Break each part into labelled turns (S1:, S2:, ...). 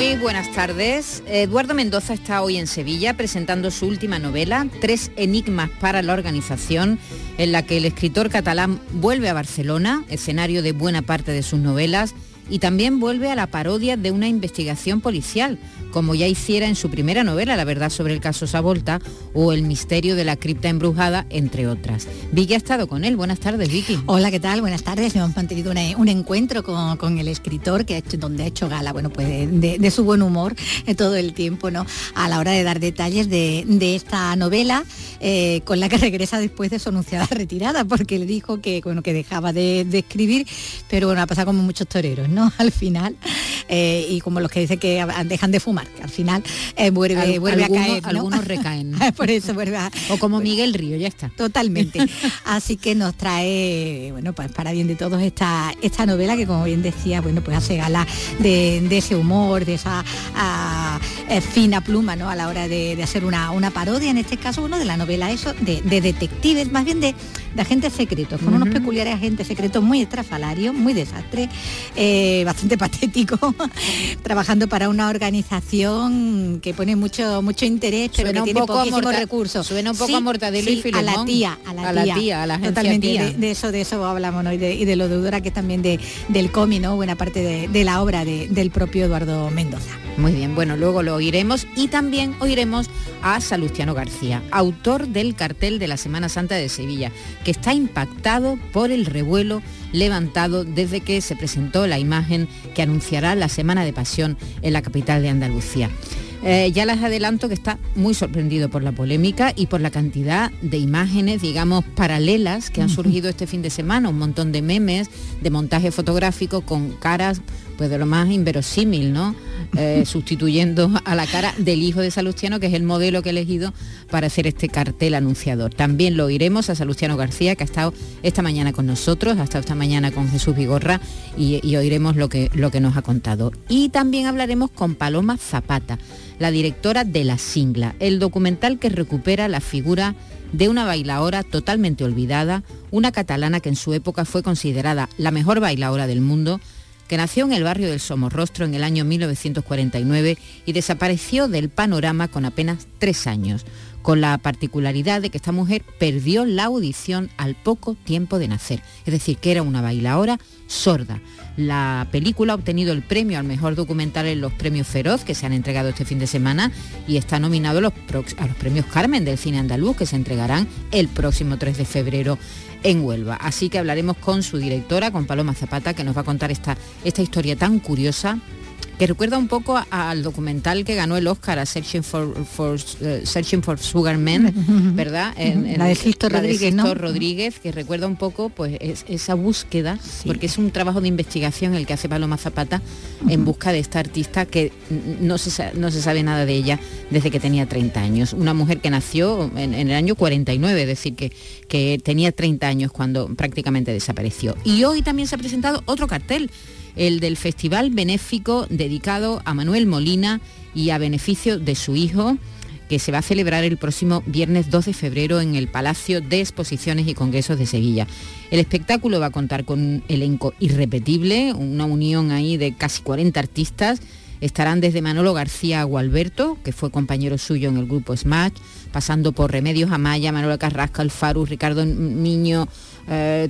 S1: Muy buenas tardes. Eduardo Mendoza está hoy en Sevilla presentando su última novela, Tres Enigmas para la Organización, en la que el escritor catalán vuelve a Barcelona, escenario de buena parte de sus novelas, y también vuelve a la parodia de una investigación policial, como ya hiciera en su primera novela, La verdad sobre el caso Savolta o El misterio de la cripta embrujada, entre otras. Vicky ha estado con él. Buenas tardes, Vicky.
S2: Hola, ¿qué tal? Buenas tardes. Hemos mantenido un encuentro con, el escritor que donde ha hecho gala, bueno, pues de, su buen humor eh, todo el tiempo, ¿no? A la hora de dar detalles de, esta novela, eh, con la que regresa después de su anunciada retirada, porque le dijo que, bueno, que dejaba de, escribir, pero bueno, ha pasado como muchos toreros, ¿no? Al final, eh, y como los que dicen que dejan de fumar, que al final eh, vuelve, vuelve a caer.
S1: Algunos recaen.
S2: Por eso vuelve a...
S1: O como Miguel Río, ya está.
S2: Totalmente. Así que nos trae, bueno, pues para bien de todos esta, esta novela que como bien decía, bueno, pues hace gala de, ese humor, de esa eh, fina pluma, ¿no? A la hora de, hacer una, una, parodia, en este caso, uno de la novela eso, de, detectives, más bien de, agentes secretos, con unos peculiares agentes secretos muy estrafalarios, muy desastre, bastante patético, trabajando para una organización que pone mucho mucho interés, pero que tiene poquísimos recursos.
S1: Suena un poco a Mortadelo y
S2: A la tía, a la, tía, a la Totalmente, De, eso, de eso hablamos, ¿no? Y de, lo deudora que también de, del cómic, ¿no? Buena parte de, la obra del propio Eduardo Mendoza.
S1: Muy bien, bueno, luego lo oiremos y también oiremos a Salustiano García, autor del cartel de la Semana Santa de Sevilla, que está impactado por el revuelo levantado desde que se presentó la imagen que anunciará la Semana de Pasión en la capital de Andalucía. Eh, ya les adelanto que está muy sorprendido por la polémica y por la cantidad de imágenes, digamos, paralelas que han surgido este fin de semana, un montón de memes, de montaje fotográfico con caras pues de lo más inverosímil, ¿no? Eh, sustituyendo a la cara del hijo de Salustiano, que es el modelo que he elegido para hacer este cartel anunciador. También lo oiremos a Salustiano García, que ha estado esta mañana con nosotros, ha estado esta mañana con Jesús Vigorra y, oiremos lo que, lo que nos ha contado. Y también hablaremos con Paloma Zapata, la directora de La Singla, el documental que recupera la figura de una bailaora totalmente olvidada, una catalana que en su época fue considerada la mejor bailaora del mundo, que nació en el barrio del Somorrostro en el año 1949 y desapareció del panorama con apenas tres años, con la particularidad de que esta mujer perdió la audición al poco tiempo de nacer, es decir, que era una bailaora sorda. La película ha obtenido el premio al mejor documental en los premios Feroz que se han entregado este fin de semana y está nominado a los, premios Carmen del cine andaluz que se entregarán el próximo 3 de febrero en Huelva. Así que hablaremos con su directora, con Paloma Zapata, que nos va a contar esta, esta historia tan curiosa que recuerda un poco al documental que ganó el Oscar a Searching for, eh, Searching for Sugar Men, ¿verdad?
S2: la de Sisto Rodríguez,
S1: Rodríguez, que recuerda un poco pues esa búsqueda, porque es un trabajo de investigación el que hace Paloma Zapata en busca de esta artista que no se, no se sabe nada de ella desde que tenía 30 años. Una mujer que nació en, el año 49, es decir, que, que tenía 30 años cuando prácticamente desapareció. Y hoy también se ha presentado otro cartel el del Festival Benéfico dedicado a Manuel Molina y a beneficio de su hijo, que se va a celebrar el próximo viernes 2 de febrero en el Palacio de Exposiciones y Congresos de Sevilla. El espectáculo va a contar con un elenco irrepetible, una unión ahí de casi 40 artistas. Estarán desde Manolo García Gualberto, que fue compañero suyo en el grupo Smash, pasando por Remedios Amaya, Manuel Carrasca, Alfaru, Ricardo Miño, eh,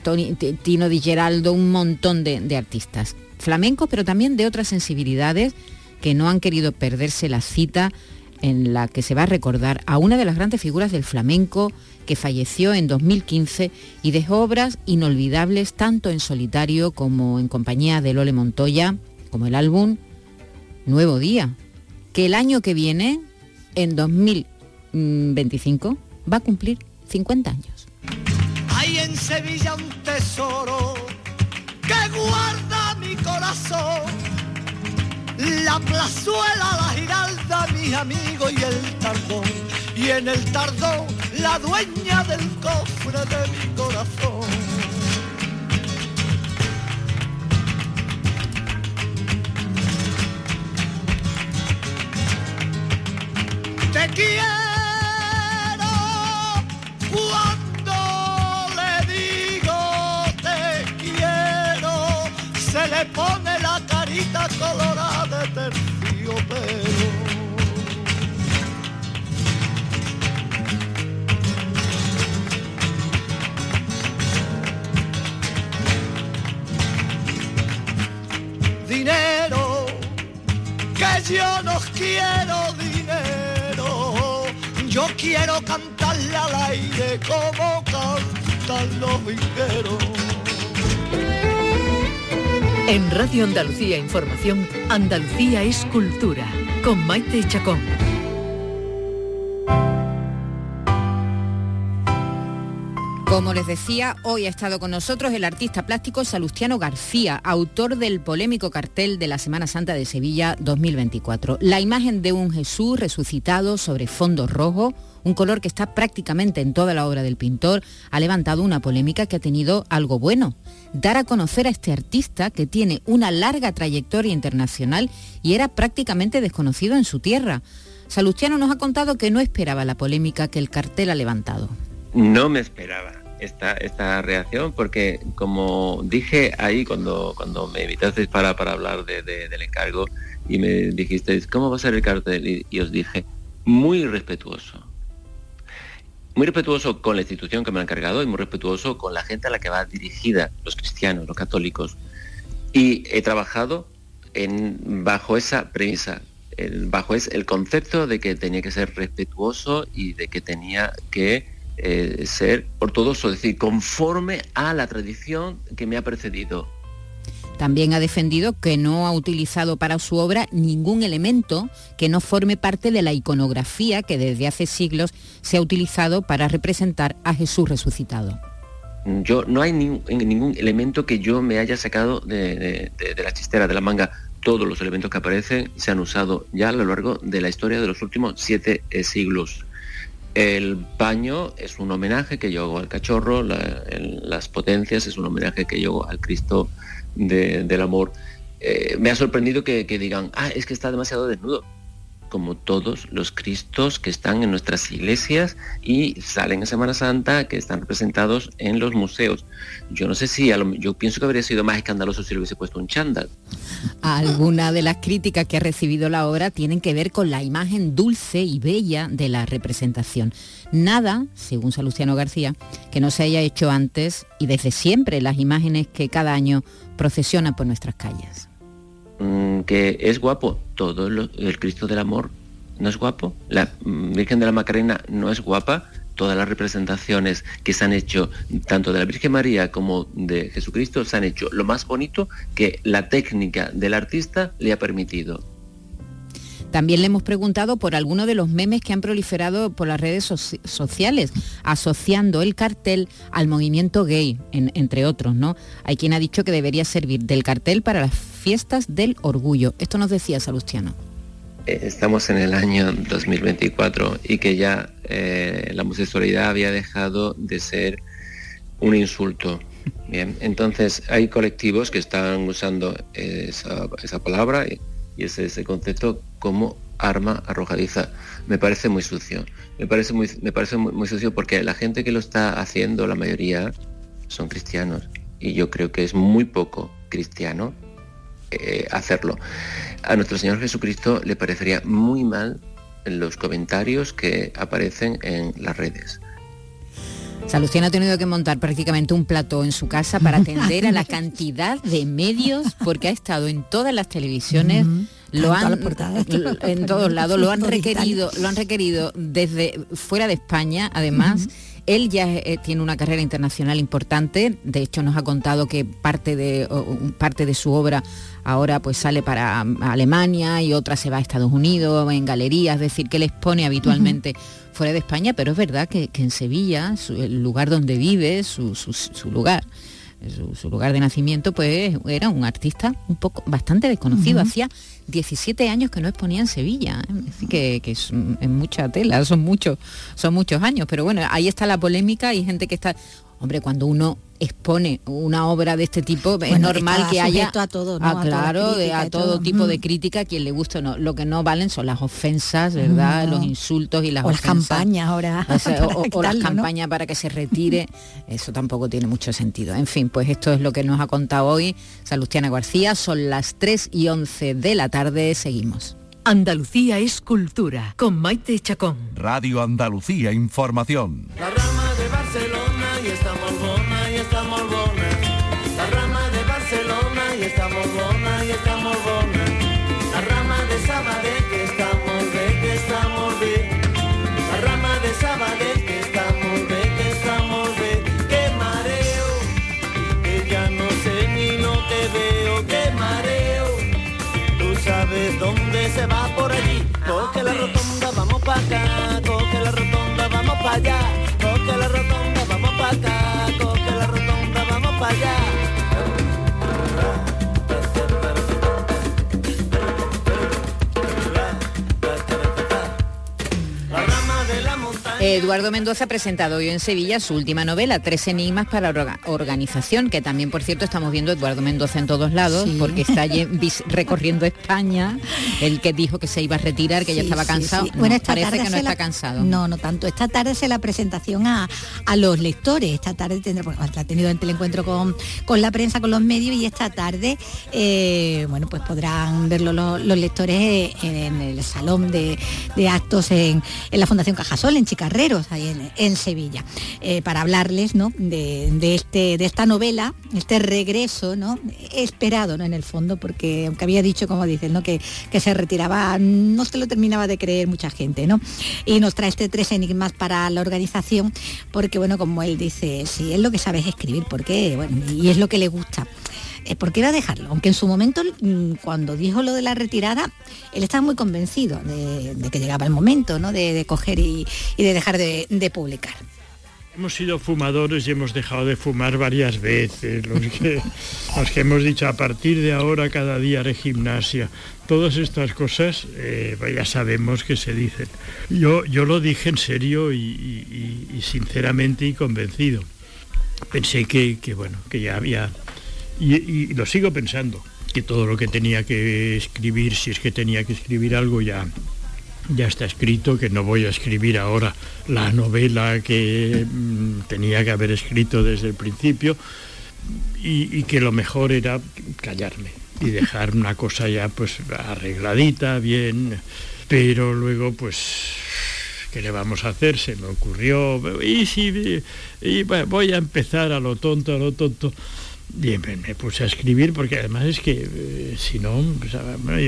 S1: Tino Di Geraldo, un montón de artistas flamenco, pero también de otras sensibilidades que no han querido perderse la cita en la que se va a recordar a una de las grandes figuras del flamenco que falleció en 2015 y dejó obras inolvidables tanto en solitario como en compañía de Lole Montoya, como el álbum Nuevo Día, que el año que viene, en 2025, va a cumplir 50 años.
S3: Hay en Sevilla un tesoro que mi la plazuela, la giralda, mis amigos y el tardón. Y en el tardón, la dueña del cofre de mi corazón. Te quiero pone la carita colorada de terciopelo. Dinero, que yo no quiero dinero, yo quiero cantarle al aire como cantan los vingueros.
S4: En Radio Andalucía Información, Andalucía es cultura, con Maite Chacón.
S1: Como les decía, hoy ha estado con nosotros el artista plástico Salustiano García, autor del polémico cartel de la Semana Santa de Sevilla 2024. La imagen de un Jesús resucitado sobre fondo rojo, un color que está prácticamente en toda la obra del pintor, ha levantado una polémica que ha tenido algo bueno. Dar a conocer a este artista que tiene una larga trayectoria internacional y era prácticamente desconocido en su tierra. Salustiano nos ha contado que no esperaba la polémica que el cartel ha levantado.
S5: No me esperaba esta, esta reacción porque como dije ahí cuando, cuando me invitasteis para, para hablar de- de- del encargo y me dijisteis, ¿cómo va a ser el cartel? Y os dije, muy respetuoso. Muy respetuoso con la institución que me ha encargado y muy respetuoso con la gente a la que va dirigida, los cristianos, los católicos. Y he trabajado en, bajo esa premisa, bajo es el concepto de que tenía que ser respetuoso y de que tenía que eh, ser ortodoxo, es decir, conforme a la tradición que me ha precedido.
S1: También ha defendido que no ha utilizado para su obra ningún elemento que no forme parte de la iconografía que desde hace siglos se ha utilizado para representar a Jesús resucitado.
S5: Yo no hay nin- ningún elemento que yo me haya sacado de la chistera, de la manga. Todos los elementos que aparecen se han usado ya a lo largo de la historia de los últimos siete eh, siglos. El paño es un homenaje que yo hago al cachorro, las potencias es un homenaje que yo hago al Cristo de- del amor. Eh, me ha sorprendido que, que digan, ah, es que está demasiado desnudo, como todos los Cristos que están en nuestras iglesias y salen en Semana Santa, que están representados en los museos. Yo no sé si, yo pienso que habría sido más escandaloso si le hubiese puesto un chándal.
S1: Algunas de las críticas que ha recibido la obra tienen que ver con la imagen dulce y bella de la representación. Nada, según Salustiano García, que no se haya hecho antes y desde siempre las imágenes que cada año procesionan por nuestras calles.
S5: Mm, que es guapo. Todo el Cristo del Amor no es guapo. La Virgen de la Macarena no es guapa. Todas las representaciones que se han hecho, tanto de la Virgen María como de Jesucristo, se han hecho lo más bonito que la técnica del artista le ha permitido.
S1: También le hemos preguntado por algunos de los memes que han proliferado por las redes soci- sociales, asociando el cartel al movimiento gay, en- entre otros, ¿no? Hay quien ha dicho que debería servir del cartel para las fiestas del orgullo. Esto nos decía Salustiano.
S5: Eh, Estamos en el año 2024 y que ya eh, la homosexualidad había dejado de ser un insulto. Bien, entonces hay colectivos que están usando esa palabra y, ese, concepto como arma arrojadiza. Me parece muy sucio. Me parece muy, me parece muy sucio porque la gente que lo está haciendo, la mayoría, son cristianos. Y yo creo que es muy poco cristiano eh, hacerlo. A nuestro Señor Jesucristo le parecería muy mal los comentarios que aparecen en las redes.
S1: Salustiano ha tenido que montar prácticamente un plató en su casa para atender a la cantidad de medios, porque ha estado en todas las televisiones. Lo han, en todos lados lo han requerido lo han requerido desde fuera de España además. Él ya eh, tiene una carrera internacional importante. De hecho nos ha contado que parte de o- parte de su obra ahora pues sale para mm, Alemania y otra se va a Estados Unidos en galerías es decir que él expone habitualmente fuera de España pero es verdad que, que en Sevilla su- el lugar donde vive su, su- su lugar su, lugar de nacimiento, pues era un artista un poco bastante desconocido. Hacía 17 años que no exponía en Sevilla, ¿eh? que, es, mucha tela, son muchos, son muchos años. Pero bueno, ahí está la polémica, hay gente que está. Hombre, cuando uno expone una obra de este tipo, es normal que haya
S2: a todo,
S1: ah, claro, a, todo, tipo de crítica, quien le gusta o no. Lo que no valen son las ofensas, ¿verdad? Los insultos y las
S2: o las campañas ahora.
S1: O, las campañas para que se retire. Eso tampoco tiene mucho sentido. En fin, pues esto es lo que nos ha contado hoy Salustiana García. Son las 3 y 11 de la tarde. Seguimos.
S4: Andalucía es cultura, con Maite Chacón.
S6: Radio Andalucía Información.
S3: La rama de Barcelona y estamos estamos
S1: Eduardo Mendoza ha presentado hoy en Sevilla su última novela, Tres Enigmas para Organización, que también, por cierto, estamos viendo Eduardo Mendoza en todos lados, porque está recorriendo España, el que dijo que se iba a retirar, que ya estaba cansado. bueno, esta parece que no está cansado.
S2: No, no tanto. Esta tarde se la presentación a, los lectores. Esta tarde tendrá, bueno, ha tenido el encuentro con, con la prensa, con los medios, y esta tarde, eh, bueno, pues podrán verlo los, lectores en, el salón de, actos en, en la Fundación Cajasol, en Ahí en, Sevilla, eh, para hablarles ¿no? de, este, de esta novela, este regreso ¿no? esperado ¿no? en el fondo, porque aunque había dicho, como dicen, ¿no? que, que se retiraba, no se lo terminaba de creer mucha gente. ¿no? Y nos trae este tres enigmas para la organización, porque bueno, como él dice, sí, es lo que sabe escribir, porque bueno, y es lo que le gusta. Eh, ¿por qué iba a dejarlo? Aunque en su momento, mm, cuando dijo lo de la retirada, él estaba muy convencido de, que llegaba el momento ¿no? de, coger y, de dejar de, publicar.
S7: Hemos sido fumadores y hemos dejado de fumar varias veces. Los que, hemos dicho a partir de ahora cada día haré gimnasia. Todas estas cosas eh, ya sabemos que se dicen. Yo, yo lo dije en serio y, sinceramente y convencido. Pensé que, que, bueno, que ya había y, lo sigo pensando, que todo lo que tenía que escribir, si es que tenía que escribir algo ya, ya está escrito, que no voy a escribir ahora la novela que mm, tenía que haber escrito desde el principio y, que lo mejor era callarme y dejar una cosa ya pues arregladita, bien, pero luego pues ¿qué le vamos a hacer? Se me ocurrió, y si y, voy a empezar a lo tonto, a lo tonto. Bien, me, puse a escribir porque además es que eh, si no, pues,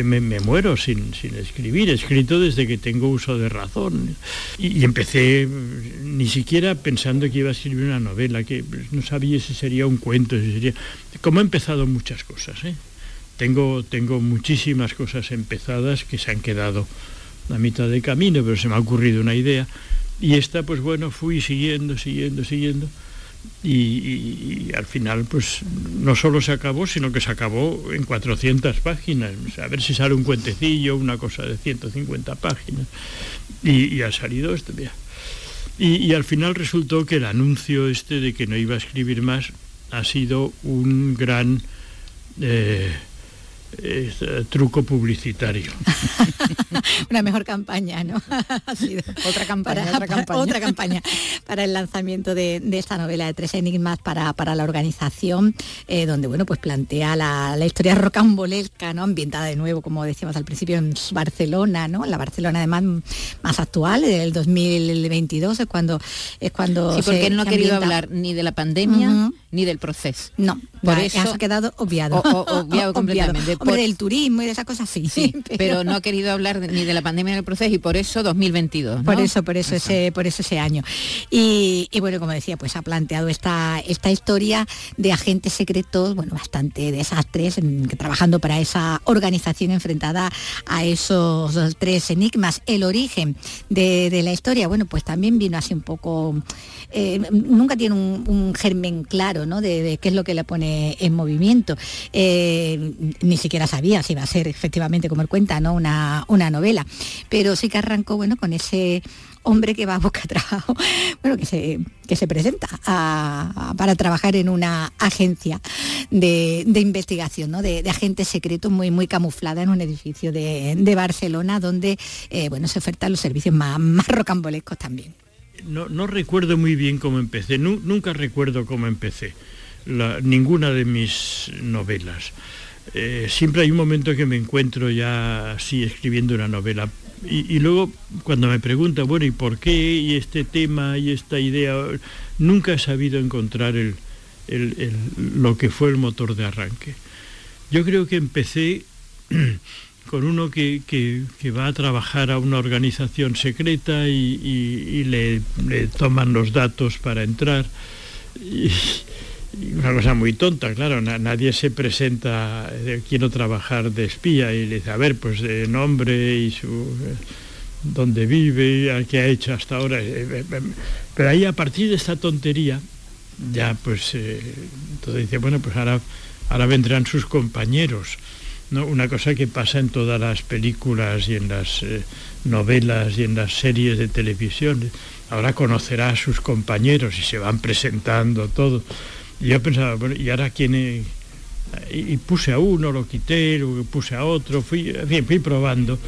S7: me, muero sin, sin, escribir. He escrito desde que tengo uso de razón. Y, empecé mm, ni siquiera pensando que iba a escribir una novela, que pues, no sabía si sería un cuento, si sería... Como he empezado muchas cosas, ¿eh? Tengo, tengo muchísimas cosas empezadas que se han quedado a mitad de camino, pero se me ha ocurrido una idea. Y esta, pues bueno, fui siguiendo, siguiendo, siguiendo y, al final pues no solo se acabó, sino que se acabó en 400 páginas. A ver si sale un cuentecillo, una cosa de 150 páginas. Y, ha salido día. Y, al final resultó que el anuncio este de que no iba a escribir más ha sido un gran... Eh, eh, truco publicitario.
S2: Una mejor campaña, ¿no?
S1: ha sido otra campaña, para,
S2: otra, campaña. Para, el lanzamiento de, esta novela de tres enigmas para, para la organización, eh, donde bueno, pues plantea la, historia rocambolesca, ¿no? Ambientada de nuevo, como decíamos al principio, en Barcelona, ¿no? La Barcelona además más actual, del 2022, es cuando es cuando.
S1: Sí, porque él no ha querido hablar ni de la pandemia ni del proceso.
S2: No, por eso ha quedado obviado.
S1: obviado completamente
S2: Hombre, del turismo y de esas cosas sí.
S1: Sí, pero... no ha querido hablar ni de la pandemia del proceso y por eso 2022. ¿no?
S2: Por eso, por eso ese, por eso ese año. Y, y, bueno, como decía, pues ha planteado esta, esta historia de agentes secretos, bueno, bastante desastres, trabajando para esa organización enfrentada a esos tres enigmas. El origen de, de la historia, bueno, pues también vino así un poco eh, nunca tiene un, germen claro ¿no? de, qué es lo que le pone en movimiento. Eh, ni siquiera sabía si iba a ser efectivamente, como él cuenta, ¿no? una, una novela. Pero sí que arrancó bueno, con ese hombre que va a buscar trabajo, bueno, que se, que se presenta para trabajar en una agencia de, investigación, ¿no? de, agentes secretos muy, muy camuflada en un edificio de, Barcelona, donde eh, bueno, se ofertan los servicios más, más rocambolescos también
S7: no, recuerdo muy bien cómo empecé, nunca recuerdo cómo empecé ninguna de mis novelas. Eh, siempre hay un momento que me encuentro ya así escribiendo una novela. Y, luego cuando me pregunta, bueno, ¿y por qué? Y este tema y esta idea, nunca he sabido encontrar lo que fue el motor de arranque. Yo creo que empecé con uno que, va a trabajar a una organización secreta y, le, toman los datos para entrar. Y, una cosa muy tonta, claro, nadie se presenta, eh, quiero trabajar de espía y le dice, a ver, pues de nombre y su eh, dónde vive, qué ha hecho hasta ahora. Eh, pero ahí a partir de esta tontería, ya pues, entonces dice, bueno, pues ahora, ahora vendrán sus compañeros una cosa que pasa en todas las películas y en las eh, novelas y en las series de televisión. Ahora conocerá a sus compañeros y se van presentando todo. Yo pensaba, bueno, ¿y ahora quién Y, puse a uno, lo quité, lo puse a otro, fui, fui probando.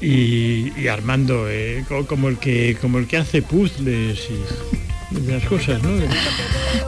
S7: Y, armando eh, como, el que, como el que hace puzzles y las cosas, ¿no?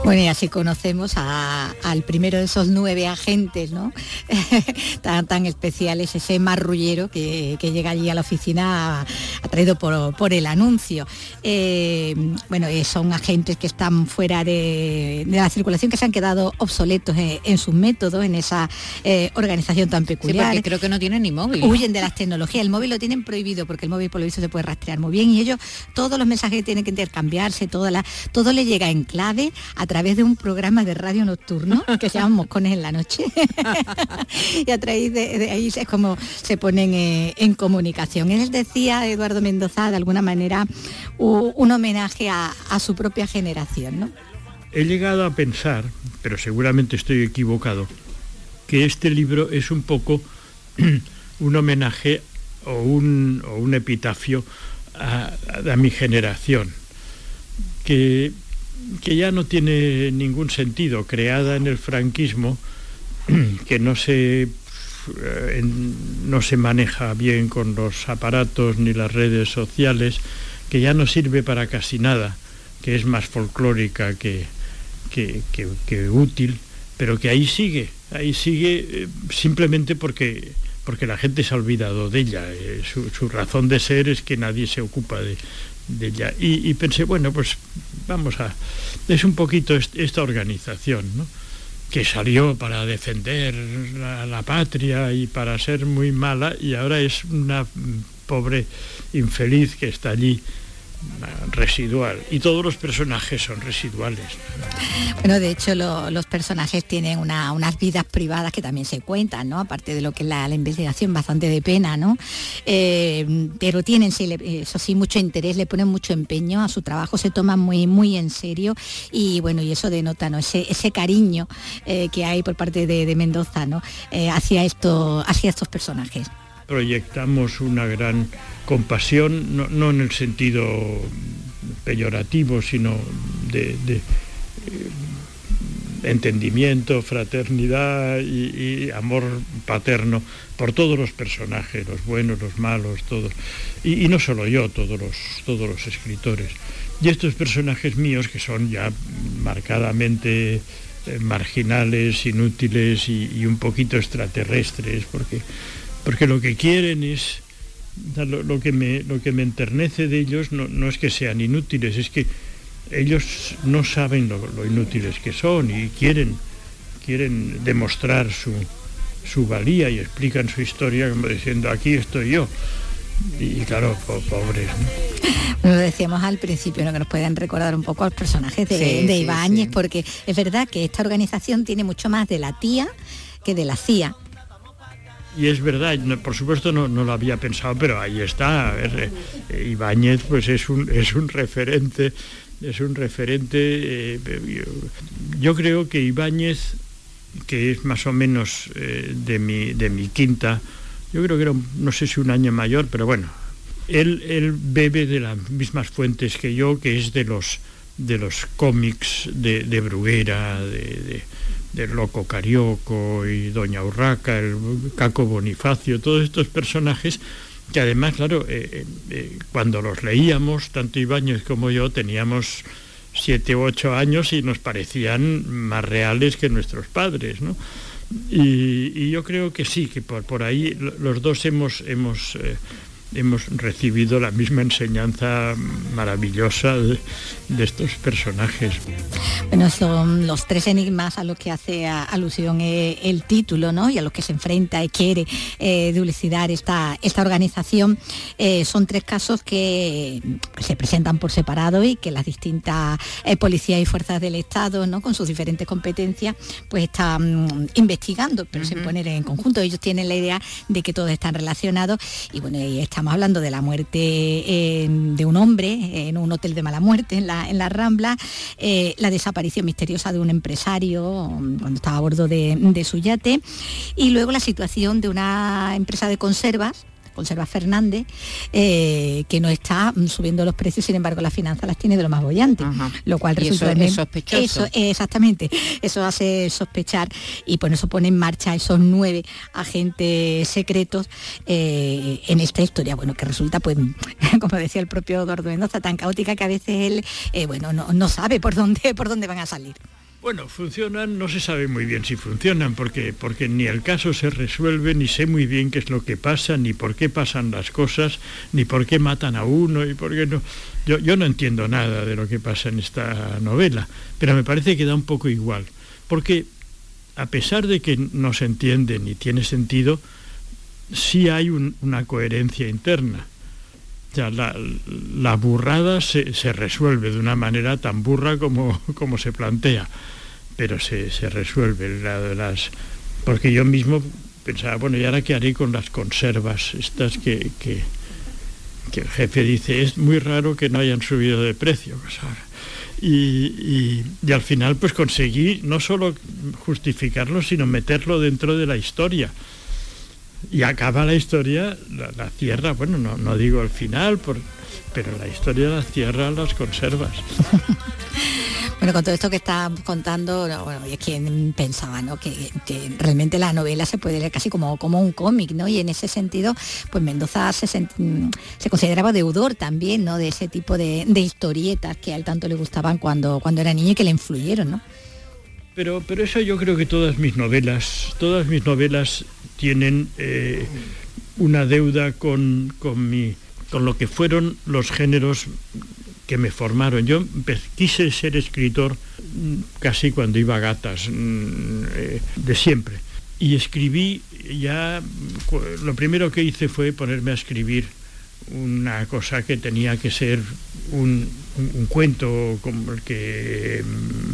S2: Bueno, y así conocemos al primero de esos nueve agentes, ¿no? tan, tan especiales, ese marrullero que, llega allí a la oficina atraído por, el anuncio. Eh, bueno, eh, son agentes que están fuera de, la circulación, que se han quedado obsoletos en, sus métodos, en esa eh, organización tan peculiar.
S1: Sí, creo que no tienen ni móvil.
S2: Huyen de las tecnologías. El móvil lo tienen prohibido porque el móvil por lo visto se puede rastrear muy bien y ellos, todos los mensajes tienen que intercambiarse, toda la todo le llega en clave a través de un programa de radio nocturno que se llama Moscones en la noche. y a través de, ahí es como se ponen eh, en comunicación. Él decía, Eduardo Mendoza, de alguna manera, un homenaje a, su propia generación.
S7: He llegado a pensar, pero seguramente estoy equivocado, que este libro es un poco un homenaje o un, epitafio a mi generación que, ya no tiene ningún sentido, creada en el franquismo, que no se, eh, no se maneja bien con los aparatos ni las redes sociales, que ya no sirve para casi nada, que es más folclórica que, que, útil, pero que ahí sigue, ahí sigue eh, simplemente porque, porque la gente se ha olvidado de ella. Eh, su, razón de ser es que nadie se ocupa de, Y, pensé, bueno, pues vamos a... Es un poquito esta organización, ¿no? que salió para defender la, la, patria y para ser muy mala y ahora es una pobre infeliz que está allí residual y todos los personajes son residuales.
S2: Bueno, de hecho los personajes tienen unas vidas privadas que también se cuentan, ¿no? Aparte de lo que es la, investigación, bastante de pena, ¿no? Eh, pero tienen, sí, eso sí, mucho interés, le ponen mucho empeño a su trabajo, se toman muy, muy en serio y bueno, y eso denota, ¿no? Ese, ese cariño eh, que hay por parte de, Mendoza, ¿no? Eh, hacia, esto, hacia estos personajes
S7: proyectamos una gran compasión, no, en el sentido peyorativo, sino de, eh, entendimiento, fraternidad y, amor paterno por todos los personajes, los buenos, los malos, todos. Y, no solo yo, todos los, todos los escritores. Y estos personajes míos, que son ya marcadamente eh, marginales, inútiles y, un poquito extraterrestres, porque porque lo que quieren es, lo, que, me, lo que me enternece de ellos no, es que sean inútiles, es que ellos no saben lo, inútiles que son y quieren, quieren demostrar su, su valía y explican su historia como diciendo aquí estoy yo. Y claro, pobres.
S2: ¿no? Lo decíamos al principio, ¿no? que nos pueden recordar un poco a los personajes de,
S1: Sí,
S2: de
S1: sí,
S2: Ibáñez,
S1: sí.
S2: porque es verdad que esta organización tiene mucho más de la tía que de la CIA.
S7: Y es verdad, por supuesto no, no lo había pensado, pero ahí está. A eh, Ibáñez pues es un, es un referente, es un referente. eh, yo, creo que Ibáñez, que es más o menos eh, de, mi, de mi quinta, yo creo que era, no sé si un año mayor, pero bueno, él, él bebe de las mismas fuentes que yo, que es de los de los cómics de, de Bruguera, de- del Loco Carioco y Doña Urraca, el Caco Bonifacio, todos estos personajes que además, claro, eh, eh, eh, cuando los leíamos, tanto Ibáñez como yo, teníamos siete u ocho años y nos parecían más reales que nuestros padres, ¿no? Y, yo creo que sí, que por, por ahí lo- los dos hemos, hemos, hemos recibido la misma enseñanza maravillosa de, de estos personajes.
S2: Bueno, son los tres enigmas a los que hace a- alusión eh, el título, ¿no? Y a los que se enfrenta y quiere eh, esta, esta organización. Eh, son tres casos que se presentan por separado y que las distintas eh, policías y fuerzas del Estado, ¿no? Con sus diferentes competencias, pues están investigando, pero sin poner en conjunto. Ellos tienen la idea de que todos están relacionados y bueno, y estamos hablando de la muerte de un hombre en un hotel de mala muerte en la, en la Rambla, eh, la desaparición misteriosa de un empresario mm, cuando estaba a bordo de su yate y luego la situación de una empresa de conservas Conservas Fernández, eh, que no está mm, subiendo los precios, sin embargo las finanzas las tiene de lo más bollante,
S1: Ajá.
S2: lo cual resulta
S1: eso es sospechoso.
S2: Eso, eh, exactamente, eso hace sospechar y por eso pone en marcha esos nueve agentes secretos eh, en esta historia, bueno, que resulta, pues, como decía el propio Eduardo Mendoza, tan caótica que a veces él, eh, bueno, no, no sabe por dónde, por dónde van a salir.
S7: Bueno, funcionan, no se sabe muy bien si funcionan, porque, porque ni el caso se resuelve, ni sé muy bien qué es lo que pasa, ni por qué pasan las cosas, ni por qué matan a uno, y por qué no. Yo, no entiendo nada de lo que pasa en esta novela, pero me parece que da un poco igual, porque a pesar de que no se entiende ni tiene sentido, sí hay un- una coherencia interna. Sea, la, burrada se, se resuelve de una manera tan burra como, como se plantea, pero se, se resuelve. La las, porque yo mismo pensaba, bueno, ¿y ahora qué haré con las conservas? Estas que, que, el jefe dice, es muy raro que no hayan subido de precio. pues y- y al final pues conseguí no solo justificarlo, sino meterlo dentro de la historia. Y acaba la historia, la, la cierra, bueno, no, no digo el final, por- pero la historia la cierra las conservas.
S2: Bueno, con todo esto que está contando, no, bueno, es quien pensaba, ¿no? Que, que realmente la novela se puede leer casi como, como un cómic, ¿no? Y en ese sentido, pues Mendoza se, mm, se consideraba deudor también, ¿no? De ese tipo de, de historietas que a él tanto le gustaban cuando, cuando era niño y que le influyeron, ¿no?
S7: Pero, pero eso yo creo que todas mis novelas, todas mis novelas tienen eh, una deuda con, con, mi, con lo que fueron los géneros que me formaron. Yo quise ser escritor mm, casi cuando iba a gatas, mm, eh, de siempre. Y escribí ya, lo primero que hice fue ponerme a escribir una cosa que tenía que ser un, un- cuento como el que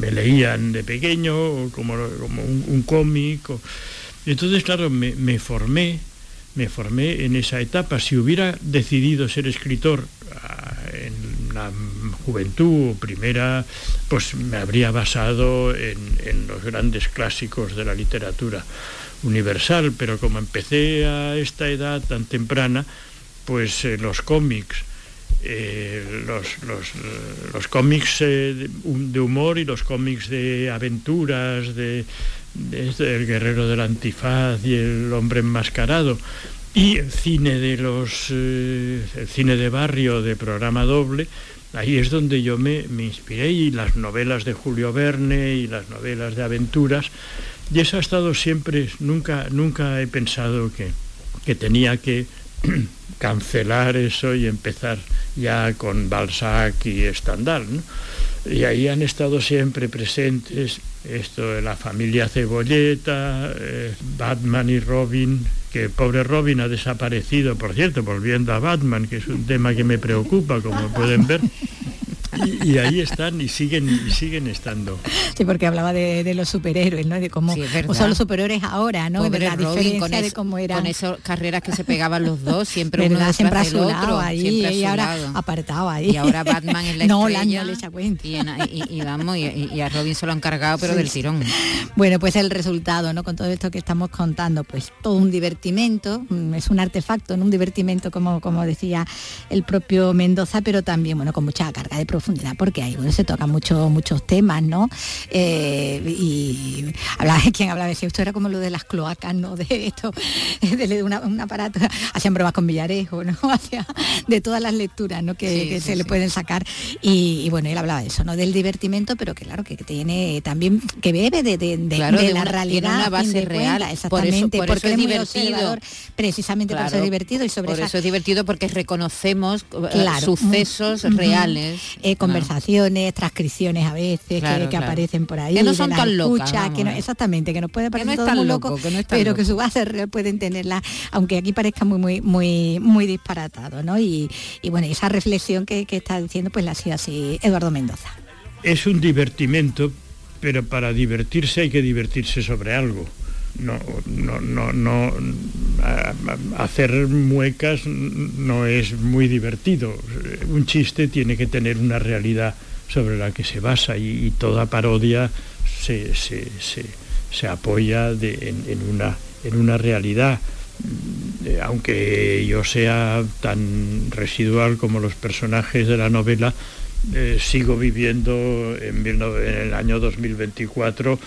S7: me leían de pequeño, o como, como un, un cómic. o- Entonces, claro, me, formé, me formé en esa etapa. Si hubiera decidido ser escritor ah, en la juventud primera, pues me habría basado en, en los grandes clásicos de la literatura universal, pero como empecé a esta edad tan temprana, pues eh, los cómics, eh, los, los, los cómics eh, de, hum- de humor y los cómics de aventuras, de, de este, El guerrero del antifaz y El hombre enmascarado, y el cine de los eh, el cine de barrio de programa doble, ahí es donde yo me, me inspiré. Y las novelas de Julio Verne y las novelas de aventuras, y eso ha estado siempre, nunca, nunca he pensado que, que tenía que cancelar eso y empezar ya con Balzac y Stendhal. Y ahí han estado siempre presentes esto de la familia Cebolleta, eh, Batman y Robin, que pobre Robin ha desaparecido, por cierto, volviendo a Batman, que es un tema que me preocupa, como pueden ver. Y, ahí están y siguen y siguen estando.
S2: Sí, porque hablaba de, los superhéroes, ¿no? De cómo son los superhéroes ahora, ¿no? de la diferencia de cómo eran.
S1: Con esas carreras que se pegaban los dos, siempre
S2: uno
S1: siempre
S2: a su lado ahí, y ahora apartado ahí.
S1: Y ahora Batman es la
S2: no,
S1: estrella.
S2: No, le echa cuenta.
S1: Y, vamos, y, a Robin se lo han cargado, pero del tirón.
S2: Bueno, pues el resultado, ¿no? Con todo esto que estamos contando, pues todo un divertimento, mm, es un artefacto, ¿no? Un divertimento, como, como decía el propio Mendoza, pero también, bueno, con mucha carga de profundidad porque ahí bueno, se tocan muchos muchos temas, ¿no? Eh, y hablaba de quien hablaba, decía, esto era como lo de las cloacas, ¿no? De esto, de, un aparato, hacían bromas con Villarejo, ¿no? de todas las lecturas ¿no? que, se le pueden sacar. Y, bueno, él hablaba de eso, ¿no? Del divertimento, pero que claro, que, tiene también, que bebe de, de, la realidad.
S1: una base real.
S2: exactamente,
S1: por eso, porque es divertido.
S2: Precisamente por eso es divertido y sobre
S1: Por eso es divertido porque reconocemos eh, sucesos reales
S2: conversaciones, transcripciones a veces que, aparecen por ahí.
S1: Que no son tan locas.
S2: que no, exactamente, que nos puede parecer todo muy loco, pero que su base real pueden tenerla, aunque aquí parezca muy, muy, muy, muy disparatado, ¿no? Y, bueno, esa reflexión que, está diciendo, pues la ha sido así Eduardo Mendoza.
S7: Es un divertimento, pero para divertirse hay que divertirse sobre algo no, no, no, no hacer muecas no es muy divertido. Un chiste tiene que tener una realidad sobre la que se basa y, toda parodia se, se, se, apoya en, una, en una realidad. Aunque yo sea tan residual como los personajes de la novela, eh, sigo viviendo en, el año 2024,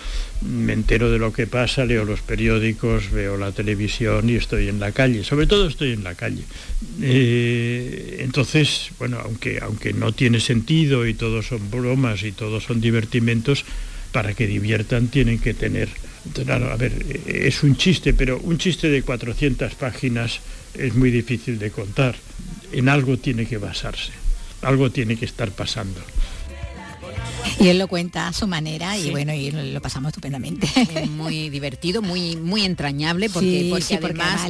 S7: me entero de lo que pasa, leo los periódicos, veo la televisión y estoy en la calle, sobre todo estoy en la calle. Eh, entonces, bueno, aunque, aunque no tiene sentido y todos son bromas y todos son divertimentos, para que diviertan tienen que tener... a ver, es un chiste, pero un chiste de 400 páginas es muy difícil de contar. En algo tiene que basarse algo tiene que estar pasando.
S2: Y él lo cuenta a su manera y bueno, y lo pasamos estupendamente.
S1: muy divertido, muy muy entrañable porque, además,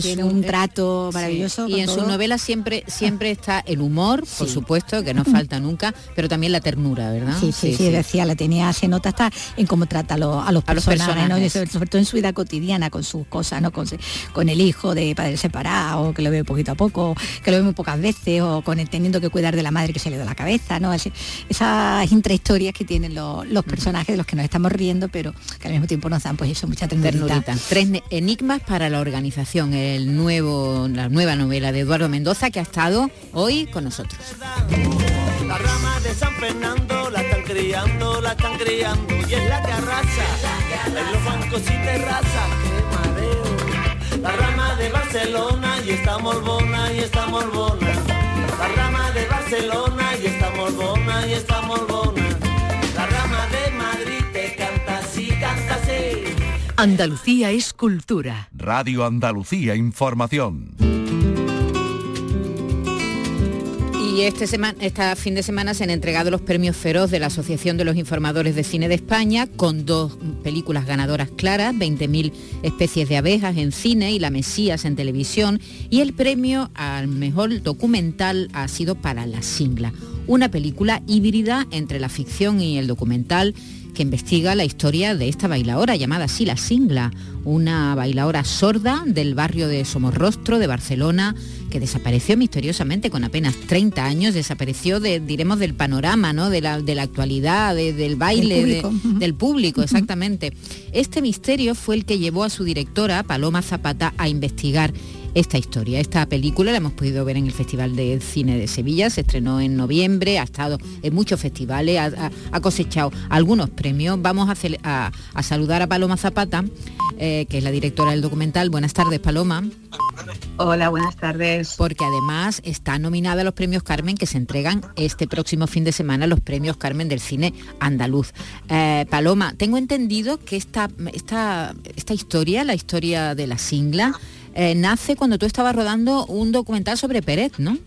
S2: tiene un trato maravilloso.
S1: Y en su novela siempre siempre está el humor, por supuesto, que no falta nunca, pero también la ternura, ¿verdad?
S2: Sí, sí, sí, decía, la tenía, se nota hasta en cómo trata a, los, a los personajes, sobre todo en su vida cotidiana, con sus cosas, ¿no? Con, con el hijo de padre separado, que lo ve poquito a poco, que lo ve muy pocas veces, o con el teniendo que cuidar de la madre que se le da la cabeza, ¿no? esas historias que tienen los personajes de los que nos estamos riendo, pero que al mismo tiempo nos dan pues eso, mucha ternurita.
S1: Tres enigmas para la organización, el nuevo, la nueva novela de Eduardo Mendoza que ha estado hoy con nosotros.
S3: La rama de San Fernando la están criando, la están criando y es la que arrasa en los bancos y terrazas, qué mareo. La rama de Barcelona y está morbona y está morbona. La rama de Barcelona y está morbona y está morbona.
S4: Andalucía es cultura.
S6: Radio Andalucía Información.
S1: Y este, este fin de semana se han entregado los premios Feroz de la Asociación de los Informadores de Cine de España, con dos películas ganadoras claras, 20.000 especies de abejas en cine y La Mesías en televisión, y el premio al mejor documental ha sido para La Singla, una película híbrida entre la ficción y el documental que investiga la historia de esta bailadora llamada Sila Singla, una bailadora sorda del barrio de Somorrostro de Barcelona que desapareció misteriosamente con apenas 30 años, desapareció de, diremos del panorama, ¿no? de, la, de la actualidad, del baile, del público, exactamente. Este misterio fue el que llevó a su directora, Paloma Zapata, a investigar esta historia. Esta película la hemos podido ver en el Festival de Cine de Sevilla, se estrenó en noviembre, ha estado en muchos festivales, ha, cosechado algunos premios. Vamos a, a, saludar a Paloma Zapata, eh, que es la directora del documental. Buenas tardes, Paloma.
S8: Hola, buenas tardes.
S1: Porque además está nominada a los premios Carmen que se entregan este próximo fin de semana, los premios Carmen del cine andaluz. Eh, Paloma, tengo entendido que esta, esta, esta historia, la historia de la singla, eh, nace cuando tú estabas rodando un documental sobre Pérez, ¿no?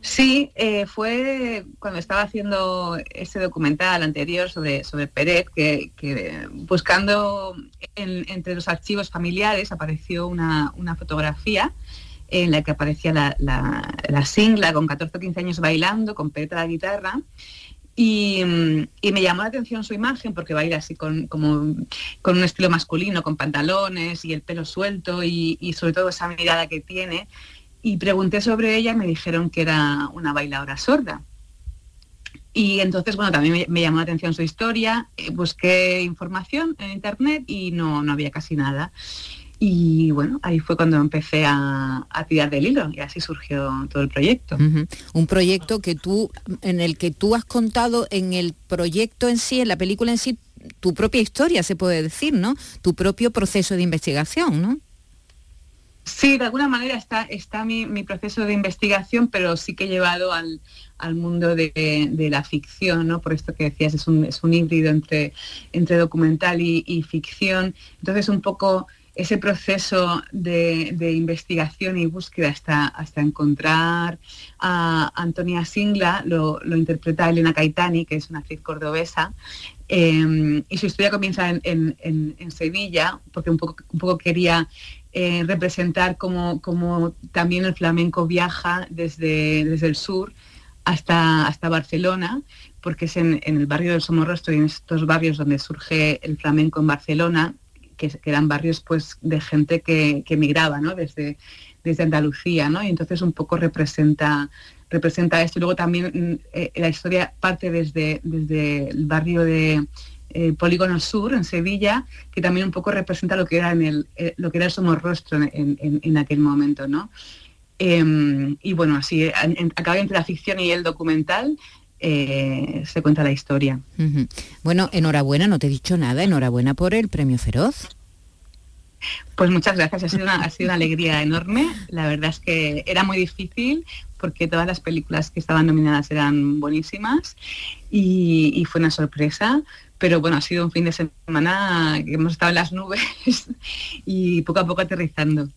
S8: Sí, eh, fue cuando estaba haciendo ese documental anterior sobre, sobre Pérez, que, buscando entre los archivos familiares apareció una, fotografía en la que aparecía la, la, singla con 14 o 15 años bailando, con Pérez la guitarra, y, me llamó la atención su imagen porque baila así con, como, con un estilo masculino, con pantalones y el pelo suelto y, sobre todo esa mirada que tiene y pregunté sobre ella y me dijeron que era una bailadora sorda. Y entonces, bueno, también me, llamó la atención su historia, eh, busqué información en internet y no, no había casi nada. Y bueno, ahí fue cuando empecé a, tirar del hilo y así surgió todo el proyecto.
S1: Un proyecto que tú, en el que tú has contado en el proyecto en sí, en la película en sí, tu propia historia, se puede decir, ¿no? Tu propio proceso de investigación, ¿no?
S8: Sí, de alguna manera está, está mi, proceso de investigación, pero sí que he llevado al, mundo de, la ficción, ¿no? Por esto que decías, es un, es un híbrido entre, entre documental y, ficción. Entonces, un poco ese proceso de, investigación y búsqueda hasta, hasta encontrar a Antonia Singla, lo, interpreta Elena Caitani, que es una actriz cordobesa, eh, y su historia comienza en, en, Sevilla, porque un poco, un poco quería eh, representar cómo, también el flamenco viaja desde, desde el sur hasta, hasta Barcelona, porque es en, el barrio del Somorrostro y en estos barrios donde surge el flamenco en Barcelona, que, eran barrios pues de gente que, que migraba desde, desde Andalucía, ¿no? y entonces un poco representa representa esto. Y luego también mm, eh, la historia parte desde, desde el barrio de, eh, Polígono Sur, en Sevilla, que también un poco representa lo que era, en el, eh, lo que era Somorrostro en, en, aquel momento. ¿no? Em, y bueno, así, acaba entre la ficción y el documental, eh, se cuenta la historia.
S1: Bueno, enhorabuena, no te he dicho nada, enhorabuena por el premio Feroz.
S8: Pues muchas gracias, ha sido, una, ha sido una alegría enorme. La verdad es que era muy difícil porque todas las películas que estaban nominadas eran buenísimas y, y fue una sorpresa pero bueno, ha sido un fin de semana que hemos estado en las nubes y poco a poco aterrizando.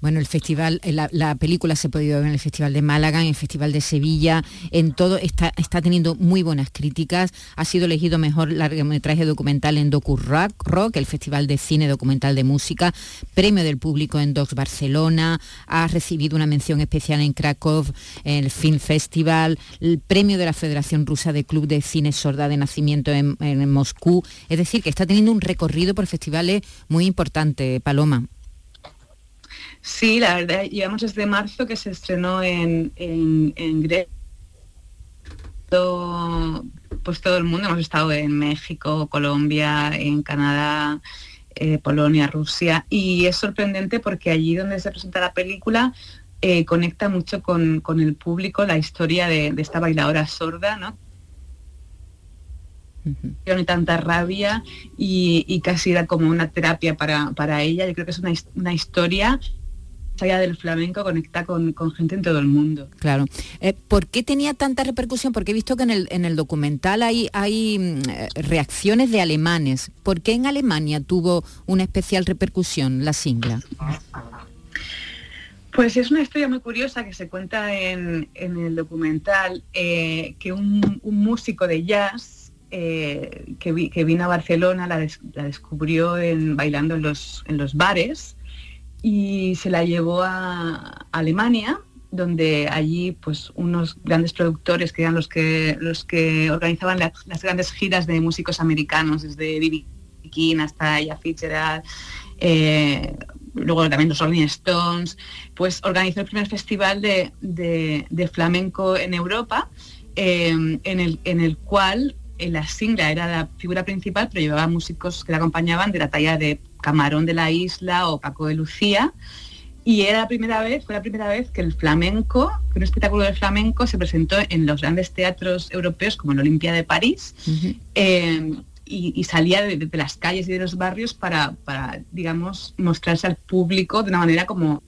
S1: Bueno, el festival, eh, la, película se ha podido ver en el Festival de Málaga, en el Festival de Sevilla, en todo, está, está teniendo muy buenas críticas. Ha sido elegido mejor largometraje documental en Docu Rock, el Festival de Cine Documental de Música, premio del público en Docs Barcelona, ha recibido una mención especial en Krakow, en el Film Festival, el premio de la Federación Rusa de Club de Cine Sorda de Nacimiento en, en Moscú. Es decir, que está teniendo un recorrido por festivales muy importante, Paloma.
S8: Sí, la verdad, llevamos desde marzo que se estrenó en, en, Grecia. Pues todo el mundo, hemos estado en México, Colombia, en Canadá, eh, Polonia, Rusia, y es sorprendente porque allí donde se presenta la película eh, conecta mucho con, el público la historia de, esta bailadora sorda, ¿no? y tanta rabia y, casi era como una terapia para, para ella. Yo creo que es una, una historia allá del flamenco conecta con, gente en todo el mundo.
S1: Claro. Eh, ¿Por qué tenía tanta repercusión? Porque he visto que en el, en el documental hay, hay mm, eh, reacciones de alemanes. ¿Por qué en Alemania tuvo una especial repercusión la singla?
S8: Pues es una historia muy curiosa que se cuenta en, el documental, eh, que un, músico de jazz que, que, vino a Barcelona la, descubrió en, bailando en los, en los bares y se la llevó a Alemania, donde allí pues unos grandes productores que eran los que los que organizaban las grandes giras de músicos americanos, desde B.B. King hasta Ella Fitzgerald, eh, luego también los Rolling Stones, pues organizó el primer festival de, flamenco en Europa, eh, en, el, en el cual la Singla era la figura principal, pero llevaba músicos que la acompañaban de la talla de Camarón de la Isla o Paco de Lucía. Y era la primera vez, fue la primera vez que el flamenco, que un espectáculo de flamenco se presentó en los grandes teatros europeos como el Olimpia de París. Eh, y, salía de, las calles y de los barrios para, digamos, mostrarse al público de una manera como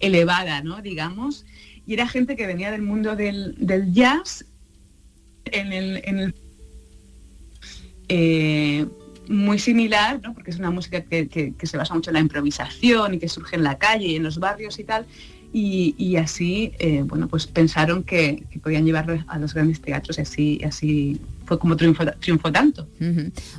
S8: elevada, ¿no? Digamos. Y era gente que venía del mundo del, jazz en el, en el eh, muy similar, ¿no? porque es una música que, que- se basa mucho en la improvisación y que surge en la calle y en los barrios y tal. Y, así, eh, bueno, pues pensaron que, podían llevarlo a los grandes teatros y así, así fue como triunfó, triunfó tanto.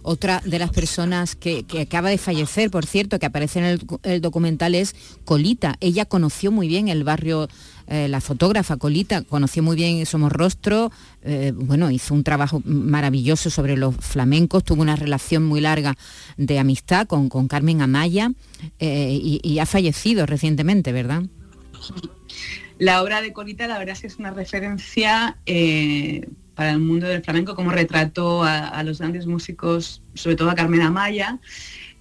S1: Otra de las personas que, acaba de fallecer, por cierto, que aparece en el documental es Colita. Ella conoció muy bien el barrio, eh, la fotógrafa Colita, conoció muy bien Somos Rostro, eh, bueno, hizo un trabajo maravilloso sobre los flamencos, tuvo una relación muy larga de amistad con, Carmen Amaya eh, y, ha fallecido recientemente, ¿verdad?
S8: La obra de Colita, la verdad es que es una referencia para el mundo del flamenco, como retrató a, los grandes músicos, sobre todo a Carmen Amaya.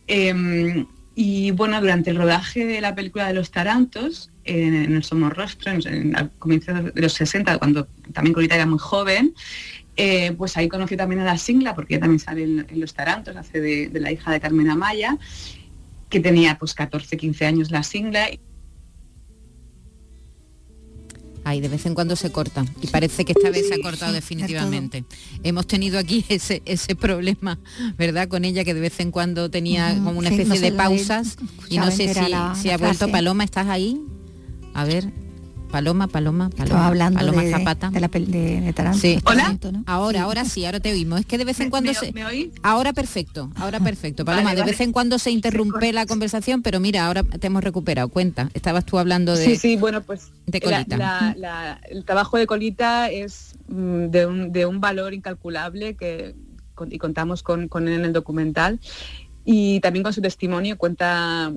S8: Eh, y bueno, durante el rodaje de la película de los Tarantos, en, el Somorrostro, en, al comienzo de los 60, cuando también Colita era muy joven, eh, pues ahí conoció también a la Singla, porque ella también sale en, en Los Tarantos, hace de, de la hija de Carmen Amaya, que tenía pues 14, 15 años la Singla,
S1: Ay, de vez en cuando se corta y parece que esta vez se ha cortado definitivamente. Hemos tenido aquí ese, ese problema, ¿verdad? Con ella que de vez en cuando tenía como una especie de pausas y no sé si, ha vuelto. Paloma, ¿estás ahí? A ver, Paloma, Paloma, Paloma.
S2: Estaba hablando
S1: Paloma
S2: de,
S1: Zapata.
S2: de la pel- de, de Taranto.
S1: Sí.
S2: Taranto, ¿no?
S1: Ahora, ahora sí, ahora te oímos. Es que de vez en
S8: ¿Me-
S1: cuando
S8: me-
S1: se...
S8: me oís?
S1: Ahora perfecto, ahora perfecto. Paloma,
S8: Vale,
S1: de
S8: vale.
S1: vez en cuando se interrumpe la conversación, pero mira, ahora te hemos recuperado. Cuenta, estabas tú hablando de...
S8: Sí, sí, bueno, pues
S1: de Colita.
S8: la- la- el trabajo de Colita es mm, de un, de un valor incalculable que, con- y contamos con, con él en el documental. Y también con su testimonio cuenta,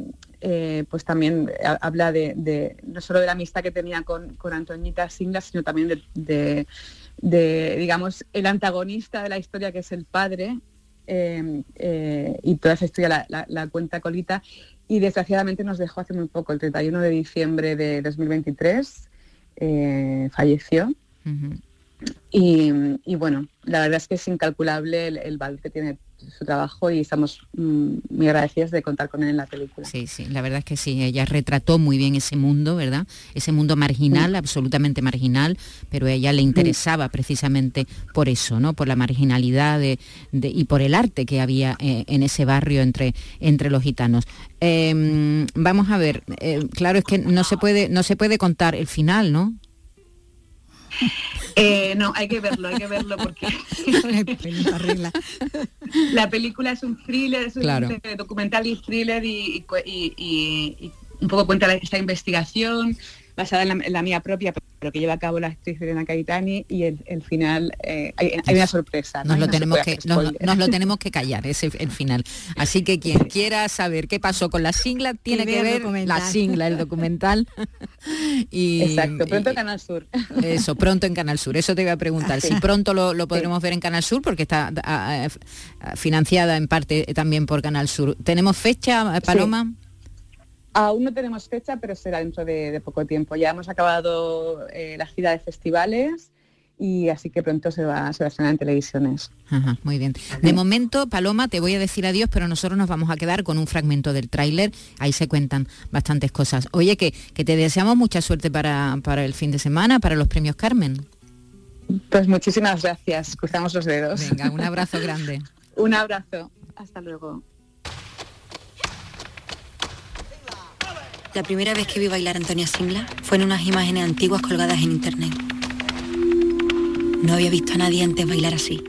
S8: eh, pues también ha- habla de, de- no solo de la amistad que tenía con, con Antoñita Singla, sino también de, de- de, digamos, el antagonista de la historia que es el padre. eh, eh, y toda esa historia la, la- la cuenta Colita y desgraciadamente nos dejó hace muy poco, el 31 de diciembre de 2023, eh, falleció. Y bueno, la verdad es que es incalculable el, el valor que tiene su trabajo y estamos mm, muy agradecidos de contar con él en la película.
S1: Sí, sí, la verdad es que sí, ella retrató muy bien ese mundo, ¿verdad? Ese mundo marginal, absolutamente marginal, pero a ella le interesaba precisamente por eso, ¿no? Por la marginalidad de- de- y por el arte que había eh, en ese barrio entre, entre los gitanos. Eh, vamos a ver, eh, claro, es que no se puede, no se puede contar el final, ¿no?
S8: Eh, no, hay que verlo, hay que verlo porque la película es un thriller, es un
S1: Claro.
S8: entre documental y thriller y, y cu- y- y- y un poco cuenta esta investigación basada en la, en la mía propia, pero que lleva a cabo la actriz Elena Caetani y el, el final, eh, hay, hay una sorpresa. ¿no?
S1: Nos lo, tenemos que, nos, lo tenemos que callar, ese el final. Así que quien quiera saber qué pasó con la singla tiene
S2: Que
S1: ver la singla, el documental. y,
S8: Exacto, pronto
S1: y-
S8: en Canal Sur.
S1: Eso, pronto en Canal Sur. Eso te iba a preguntar. Si pronto lo, lo podremos ver en Canal Sur, porque está ah, ah, financiada en parte también por Canal Sur. ¿Tenemos fecha, Paloma?
S8: Aún no tenemos fecha, pero será dentro de, de poco tiempo. Ya hemos acabado eh, la gira de festivales y así que pronto se va, se va a estrenar en televisiones.
S1: Ajá, muy bien. De momento, Paloma, te voy a decir adiós, pero nosotros nos vamos a quedar con un fragmento del tráiler. Ahí se cuentan bastantes cosas. Oye, que, que te deseamos mucha suerte para, para el fin de semana, para los premios Carmen.
S8: Pues muchísimas gracias. Cruzamos los dedos.
S1: Venga, un abrazo grande.
S8: un abrazo. Hasta luego.
S9: La primera vez que vi bailar a Antonia Singla fue en unas imágenes antiguas colgadas en internet. No había visto a nadie antes bailar así.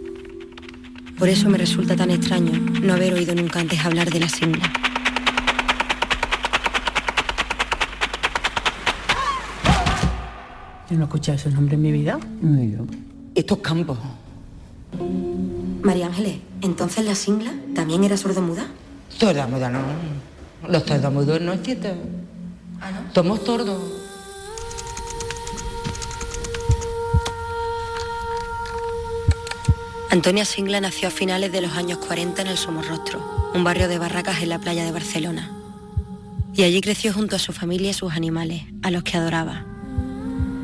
S9: Por eso me resulta tan extraño no haber oído nunca antes hablar de la Singla.
S10: Yo no he escuchado ese nombre en mi vida. Estos campos.
S9: María Ángeles, ¿entonces la Singla también era sordomuda?
S10: Sordomuda no. Los sordomudos no existen. Somos tordos.
S9: Antonia Singla nació a finales de los años 40 en el Somorrostro, un barrio de barracas en la playa de Barcelona. Y allí creció junto a su familia y sus animales, a los que adoraba.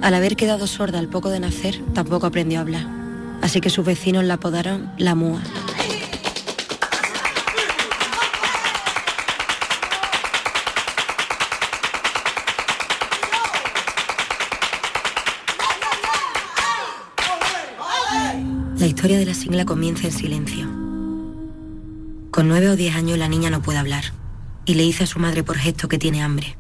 S9: Al haber quedado sorda al poco de nacer, tampoco aprendió a hablar. Así que sus vecinos la apodaron la Múa. Historia de la Singla comienza en silencio. Con nueve o diez años la niña no puede hablar y le dice a su madre por gesto que tiene hambre.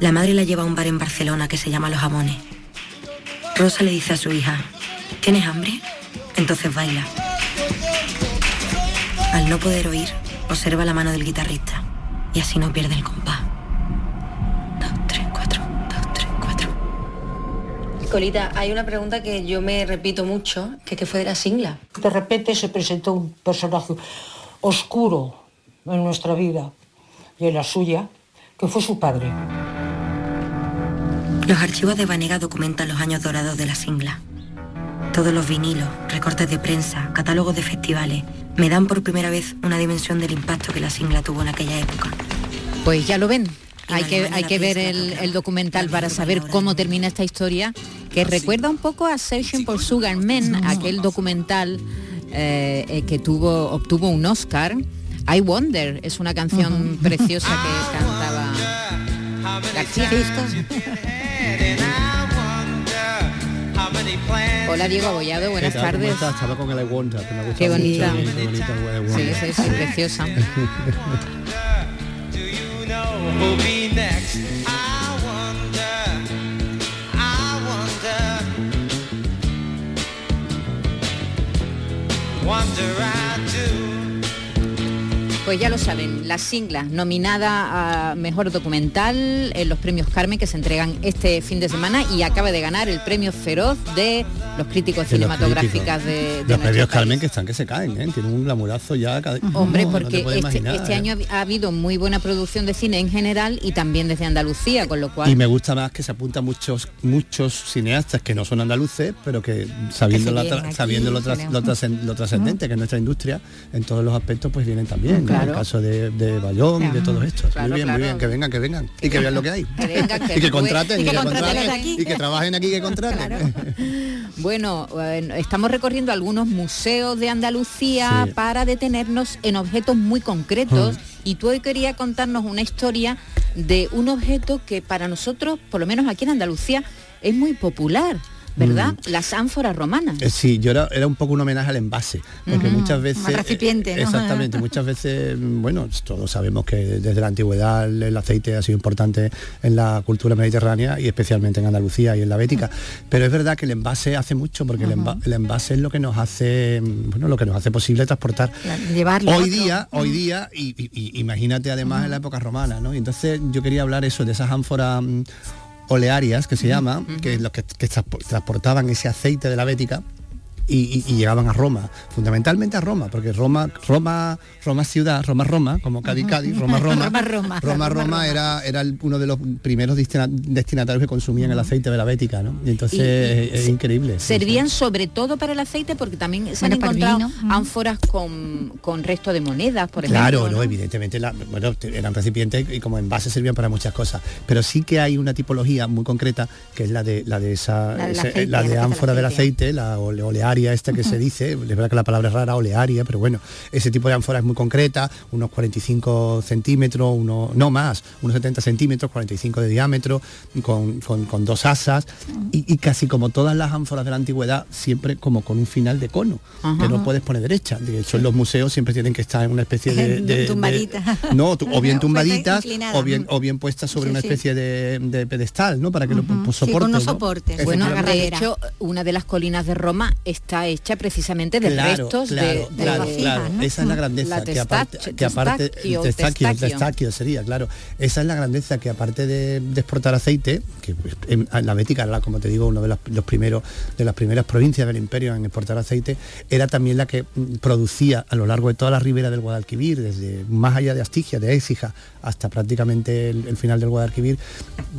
S9: La madre la lleva a un bar en Barcelona que se llama Los Jamones. Rosa le dice a su hija, ¿tienes hambre? Entonces baila. Al no poder oír, observa la mano del guitarrista y así no pierde el compás. Colita, hay una pregunta que yo me repito mucho, que qué fue de la singla.
S10: De repente se presentó un personaje oscuro en nuestra vida y en la suya, que fue su padre.
S9: Los archivos de Vanega documentan los años dorados de la singla. Todos los vinilos, recortes de prensa, catálogos de festivales, me dan por primera vez una dimensión del impacto que la singla tuvo en aquella época.
S1: Pues ya lo ven. Hay que, hay que ver el, el documental para saber cómo termina esta historia, que recuerda un poco a Searching for Sugar Man, aquel documental eh, eh, que tuvo, obtuvo un Oscar. I Wonder es una canción preciosa que cantaba García. Hola Diego Abollado, buenas
S11: ¿Qué tal? ¿Cómo
S1: tardes.
S11: estás? Estaba con el I Wonder, que me gusta
S1: Qué
S11: mucho.
S1: bonita.
S11: Sí,
S1: preciosa.
S3: who'll be next? I wonder, I wonder, wonder I do.
S1: Pues ya lo saben, la singla nominada a Mejor Documental en los premios Carmen que se entregan este fin de semana y acaba de ganar el premio Feroz de los críticos
S11: De los
S1: cinematográficas
S11: críticos.
S1: de, de
S11: Los premios
S1: país.
S11: Carmen que están que se caen, ¿eh? Tienen un glamurazo ya. cada-
S1: Hombre,
S11: No,
S1: porque este, este
S11: ¿eh?
S1: año ha habido muy buena producción de cine en general y también desde Andalucía, con lo cual...
S11: Y me gusta más que se apunta muchos muchos cineastas que no son andaluces, pero que sabiendo,
S1: Que
S11: la
S1: aquí,
S11: sabiendo lo, tras- lo trascen- lo trascendente que es nuestra industria, en todos los aspectos pues vienen también. ¿no?
S1: Claro.
S11: El caso de, de Bayón y de todos estos.
S1: Claro,
S11: muy bien, muy bien, que vengan, que vengan. Y que vean lo que hay.
S1: Que vengan, que
S11: y que contraten,
S1: y que contraten aquí.
S11: y que trabajen aquí, que contraten.
S1: Bueno, bueno, estamos recorriendo algunos museos de Andalucía
S11: Sí.
S1: para detenernos en objetos muy concretos
S11: Mm.
S1: y tú hoy querías contarnos una historia de un objeto que para nosotros, por lo menos aquí en Andalucía, es muy popular, ¿verdad? Las ánforas romanas.
S11: Eh, Sí, yo era, era un poco un homenaje al envase, porque
S1: Ujú,
S11: muchas veces...
S1: recipiente, ¿no?
S11: Exactamente, muchas veces, mm, bueno, todos sabemos que desde la antigüedad el, aceite ha sido importante en la cultura mediterránea y especialmente en Andalucía y en la Bética, pero es verdad que el envase hace mucho, porque el, enva- el envase es lo que nos hace, mm, bueno, lo que nos hace posible transportar
S2: Llevarlo.
S11: Hoy día, hoy día, y, y- y imagínate además en la época romana, ¿no? Y entonces yo quería hablar eso de esas ánforas mm, olearias que se llama, que es los que, que transpo- transportaban ese aceite de la Bética. Y, y- y llegaban a Roma, fundamentalmente a Roma, porque Roma, Roma, Roma ciudad, Roma, Roma, como Cádiz, Cádiz, Roma, Roma,
S2: Roma, Roma.
S11: Roma, Roma era, era el- uno de los primeros destina- destinatarios que consumían el aceite de la Bética, ¿no? Y entonces
S1: Y- y
S11: es, increíble. sí, sí.
S1: Servían sobre todo para el aceite porque también se han
S2: Bueno,
S1: encontrado
S2: vino,
S1: ánforas con, con resto de monedas, por
S11: Claro,
S1: ejemplo.
S11: no, evidentemente la- bueno, eran recipientes y como envase servían para muchas cosas. Pero sí que hay una tipología muy concreta que es la de la de esa
S2: La aceite,
S11: la
S2: la
S11: de ánfora del
S2: aceite.
S11: la ole- olearia esta que se dice, es verdad que la palabra es rara, olearia, pero bueno, ese tipo de ánfora es muy concreta, unos 45 centímetros, uno, no más, unos 70 centímetros, 45 de diámetro, con, con- con dos asas, y, y casi como todas las ánforas de la antigüedad, siempre como con un final de cono,
S2: Ajá.
S11: que no puedes poner derecha. De hecho, en los museos siempre tienen que estar en una especie de... de- de-
S2: Tumbadita.
S11: no, tu- o bien
S2: Puesta
S11: tumbaditas o bien, o bien puestas sobre
S2: Sí,
S11: una
S2: sí.
S11: especie de, de pedestal, ¿no? Para que lo pues,
S2: Sí, con
S11: soporte.
S2: unos
S11: ¿no?
S2: soportes.
S1: Bueno, de hecho, una de las colinas de Roma está hecha precisamente de
S11: Claro,
S1: restos de-
S11: claro,
S1: de,
S11: claro,
S1: de-
S11: claro. Esa es la grandeza
S1: La
S11: que aparte, que aparte
S1: testacchio,
S11: testacchio,
S1: testacchio.
S11: testacchio sería, claro. Esa es la grandeza que aparte de, de exportar aceite, que en, en la Bética era, como te digo, uno de los, los primeros de las primeras provincias del imperio en exportar aceite, era también la que mm, producía a lo largo de toda la ribera del Guadalquivir, desde más allá de Astigia, de Écija, hasta prácticamente el, el final del Guadalquivir,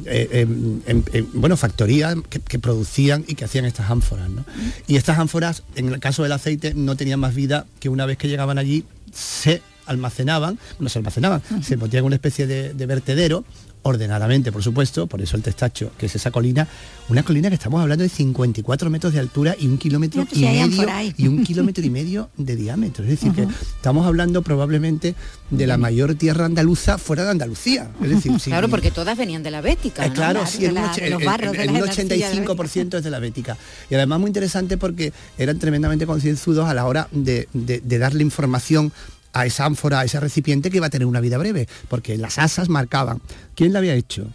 S11: eh, em, em, em, bueno, factorías que, que producían y que hacían estas ánforas. ¿no? Y estas ánforas, en el caso del aceite, no tenían más vida que una vez que llegaban allí, se almacenaban, no se almacenaban, se en una especie de, de vertedero ordenadamente, por supuesto, por eso el testacho, que es esa colina, una colina que estamos hablando de 54 metros de altura y un kilómetro
S2: Fíjate
S11: y medio y un kilómetro y medio de diámetro. Es decir, que estamos hablando probablemente de la mayor tierra andaluza fuera de Andalucía. Es decir,
S1: Claro, porque todas venían de la Bética.
S11: eh,
S1: ¿no?
S11: claro, sí, el,
S1: la-
S11: och-
S1: de
S11: el-
S1: los
S11: el-
S1: barrios de
S11: el-
S1: la
S11: un
S1: arcilla de la
S11: 85% es de la Bética. Y además muy interesante porque eran tremendamente concienzudos a la hora de, de- de darle información a esa ánfora, a ese recipiente que iba a tener una vida breve, porque las asas marcaban quién la había hecho,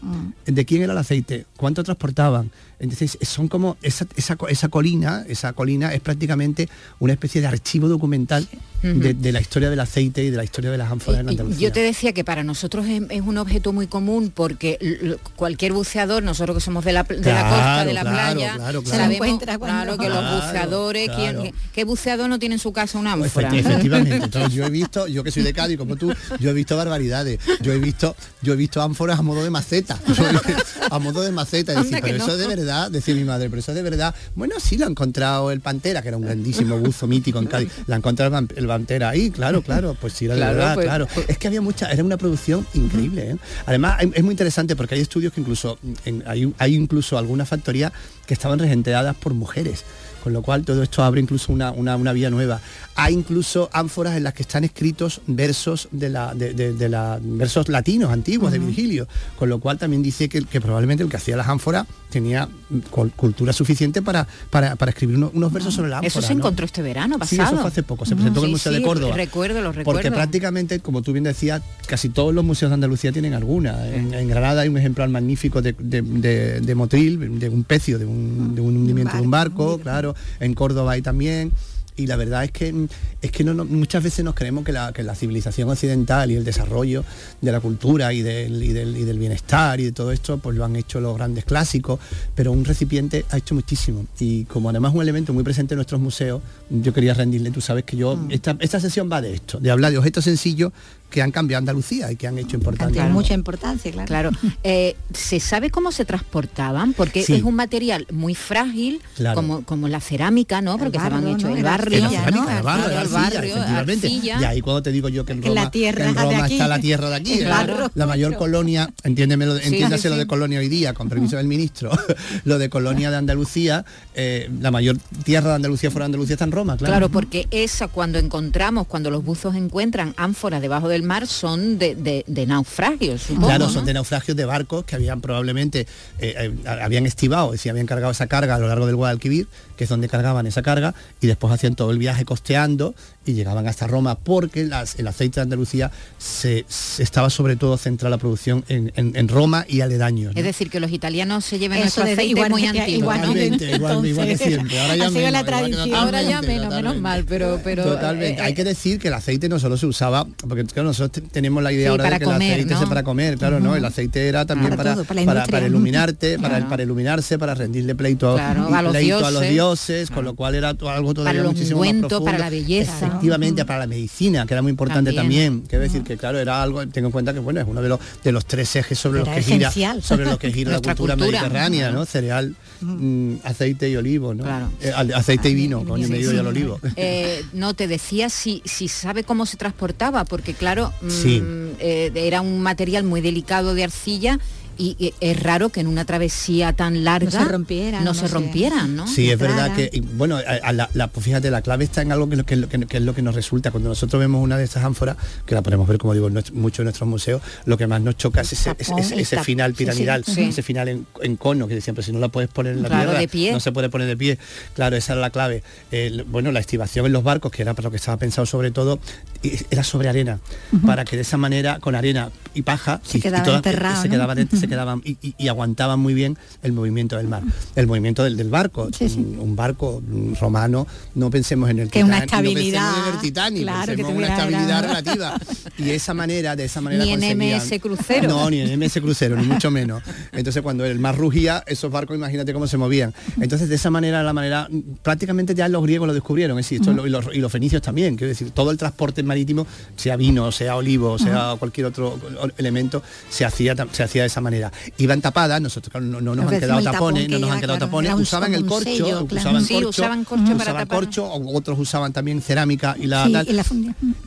S11: de quién era el aceite, cuánto transportaban. Entonces son como esa, esa, co- esa colina, esa colina es prácticamente una especie de archivo documental de, de la historia del aceite y de la historia de las ánforas en Andalucía.
S1: Yo te decía que para nosotros es, es un objeto muy común porque cualquier buceador, nosotros que somos de la, de la costa, de la
S11: claro,
S1: playa,
S11: claro,
S1: sabemos claro, que los buceadores, ¿quién-. ¿qué buceador no tiene en su casa un
S11: Efecti-
S1: ánfora?
S11: Efectivamente, entonces yo he visto, yo que soy de Cádiz como tú, yo he visto barbaridades, yo he visto, yo he visto ánforas a modo de maceta, a modo de maceta, decir, pero
S1: no.
S11: eso es de verdad, decía mi madre, pero eso es de verdad. Bueno, sí lo ha encontrado el Pantera, que era un grandísimo buzo mítico en Cádiz, la ha encontrado el Pan- el Pantera ahí, claro, claro, pues sí, de
S1: Claro,
S11: verdad,
S1: pues-
S11: claro. Es que había mucha, era una producción increíble, ¿eh? Además, es muy interesante porque hay estudios que incluso, en- hay, hay incluso algunas factorías que estaban regenteadas por mujeres con lo cual todo esto abre incluso una, una- una vía nueva. Hay incluso ánforas en las que están escritos versos de la, de, de- de la- versos latinos antiguos de Virgilio, con lo cual también dice que, que probablemente el que hacía las ánforas tenía cul- cultura suficiente para, para, para escribir uno- unos versos sobre la ánfora.
S1: Eso se
S11: ¿no?
S1: encontró este verano
S11: Sí,
S1: pasado.
S11: eso fue hace poco, se presentó en el
S1: Sí,
S11: Museo
S1: sí,
S11: de Córdoba.
S1: Recuerdo, lo recuerdo.
S11: Porque prácticamente, como tú bien decías, casi todos los museos de Andalucía tienen alguna. En, en Granada hay un ejemplar magnífico de, de- de- de motril, de un pecio, de un, de un hundimiento de un barco, claro. En Córdoba hay también. Y la verdad es que es que no, no- muchas veces nos creemos que la, que la civilización occidental y el desarrollo de la cultura y del, y, del, y del bienestar y de todo esto, pues lo han hecho los grandes clásicos, pero un recipiente ha hecho muchísimo. Y como además un elemento muy presente en nuestros museos, yo quería rendirle, tú sabes que yo, esta, esta sesión va de esto, de hablar de objetos sencillos que han cambiado Andalucía y que han hecho importante.
S2: Tiene mucha importancia, claro.
S1: Claro. Eh, ¿Se sabe cómo se transportaban? Porque
S11: Sí.
S1: es un material muy frágil,
S11: Claro.
S1: como, como la cerámica, ¿no? Porque el barrio.
S11: Era
S2: arcilla,
S11: cerámica,
S2: ¿no?
S11: de de
S1: el barrio,
S11: efectivamente.
S1: arcilla.
S11: Y ahí cuando te digo yo que en
S2: Que la
S11: Roma,
S2: tierra
S11: en
S2: de
S11: Roma
S2: aquí.
S11: está la tierra de aquí,
S2: El
S11: ¿eh? la mayor colonia, entiéndemelo,
S1: Sí,
S11: entiéndase
S1: sí,
S11: lo de colonia hoy día, con permiso del ministro, lo de colonia de Andalucía, eh, la mayor tierra de Andalucía fuera de Andalucía está en Roma, claro.
S1: Claro, porque esa cuando encontramos, cuando los buzos encuentran ánforas debajo del mar, son de, de- de naufragios, supongo,
S11: Claro,
S1: ¿no?
S11: son de naufragios de barcos que habían probablemente, eh, eh, habían estivado, es decir, habían cargado esa carga a lo largo del Guadalquivir, que es donde cargaban esa carga, y después hacían todo el viaje costeando y llegaban hasta Roma, porque las- el aceite de Andalucía se, se estaba sobre todo centrada la producción en, en- en Roma y aledaños. ¿no?
S1: Es decir, que los italianos se lleven
S2: Eso
S1: nuestro
S2: desde-
S1: aceite
S2: igual-
S1: muy antiguo,
S2: igual-
S11: igual, igual que siempre. Ahora ya menos,
S2: la tradición.
S1: Ahora ya
S11: totalmente,
S1: menos, mal, pero... pero
S11: Totalmente.
S1: eh,
S11: Hay que decir que el aceite no solo se usaba, porque claro, nosotros te- tenemos la idea
S1: Sí,
S11: ahora
S1: para
S11: de que
S1: comer,
S11: el aceite
S1: ¿no?
S11: es para comer, claro, no, el aceite era también
S2: Para
S11: para,
S2: todo, para la
S11: para,
S2: industria.
S11: para iluminarte, para,
S1: Claro.
S11: para iluminarse, para rendirle pleito,
S1: Claro,
S11: y
S1: a los
S11: pleito a los
S1: dioses.
S11: dioses, con lo cual era algo todavía muchísimo más profundo.
S1: para la belleza.
S11: Efectivamente, para la medicina, que era muy importante
S1: También.
S11: Quiero decir que claro, era algo, tengo en cuenta que bueno, es uno de los de los tres ejes sobre
S2: Era
S11: los que gira, sobre los que gira la cultura,
S1: cultura.
S11: mediterránea, ¿no? Cereal, mm, aceite y olivo, ¿no?
S1: Claro.
S11: Eh, aceite y vino, coño,
S2: sí,
S11: me digo
S2: sí.
S11: ya el olivo.
S1: Eh, no, te decía si, si sabe cómo se transportaba, porque claro, mm,
S11: Sí.
S1: eh, era un material muy delicado de arcilla y, y es raro que en una travesía tan larga
S2: No se rompieran,
S1: no
S2: no
S1: se rompieran, ¿no?
S11: Sí, es verdad que, y, bueno, a- a la, la- pues fíjate, la clave está en algo que, lo- que, es lo que- que es lo que nos resulta. Cuando nosotros vemos una de estas ánforas, que la podemos ver, como digo, en nuestro- mucho en nuestros museos, lo que más nos choca es ese,
S2: tapón,
S11: final
S2: sí, sí.
S11: piramidal,
S1: Sí.
S11: ese final en, en cono, que siempre si no la puedes poner en la
S1: Claro,
S11: tierra,
S1: de pie.
S11: no se puede poner de pie. Claro, esa era la clave. El- bueno, la estivación en los barcos, que era para lo que estaba pensado sobre todo, y- era sobre arena, para que de esa manera, con arena y paja,
S2: Se
S11: y- y
S2: quedaba
S11: todas-
S2: enterrado,
S11: se
S2: ¿no?
S11: quedaban, de- se quedaban y, y- y aguantaban muy bien el movimiento del mar, el movimiento del, del barco.
S2: Sí, sí.
S11: Un, un barco romano, no pensemos en el
S2: Que una
S11: Titanic, no
S2: estabilidad,
S11: pensemos en el Titanic,
S2: claro, que
S11: pensemos en una estabilidad
S2: era-
S11: relativa. Y esa manera, de esa manera
S1: Ni en MS crucero.
S11: No, ni en MS crucero, ni mucho menos. Entonces cuando el mar rugía, esos barcos, imagínate cómo se movían. Entonces de esa manera, la manera, prácticamente ya los griegos lo descubrieron, es decir, esto y, los, y los fenicios también, quiero decir, todo el transporte marítimo, sea vino, sea olivo, sea cualquier otro elemento, se hacía, se hacía de esa manera. Manera. Iban tapadas, nosotros claro, no, no nos han quedado
S2: tapón
S11: tapones, no nos han quedado
S2: claro,
S11: tapones,
S2: un-
S11: usaban el corcho,
S2: sello, claro.
S11: usaban
S1: Sí,
S11: corcho,
S1: usaban corcho para
S11: usaban
S1: tapar.
S11: corcho, o otros usaban también cerámica y la
S2: Sí,
S11: tal.
S2: y la.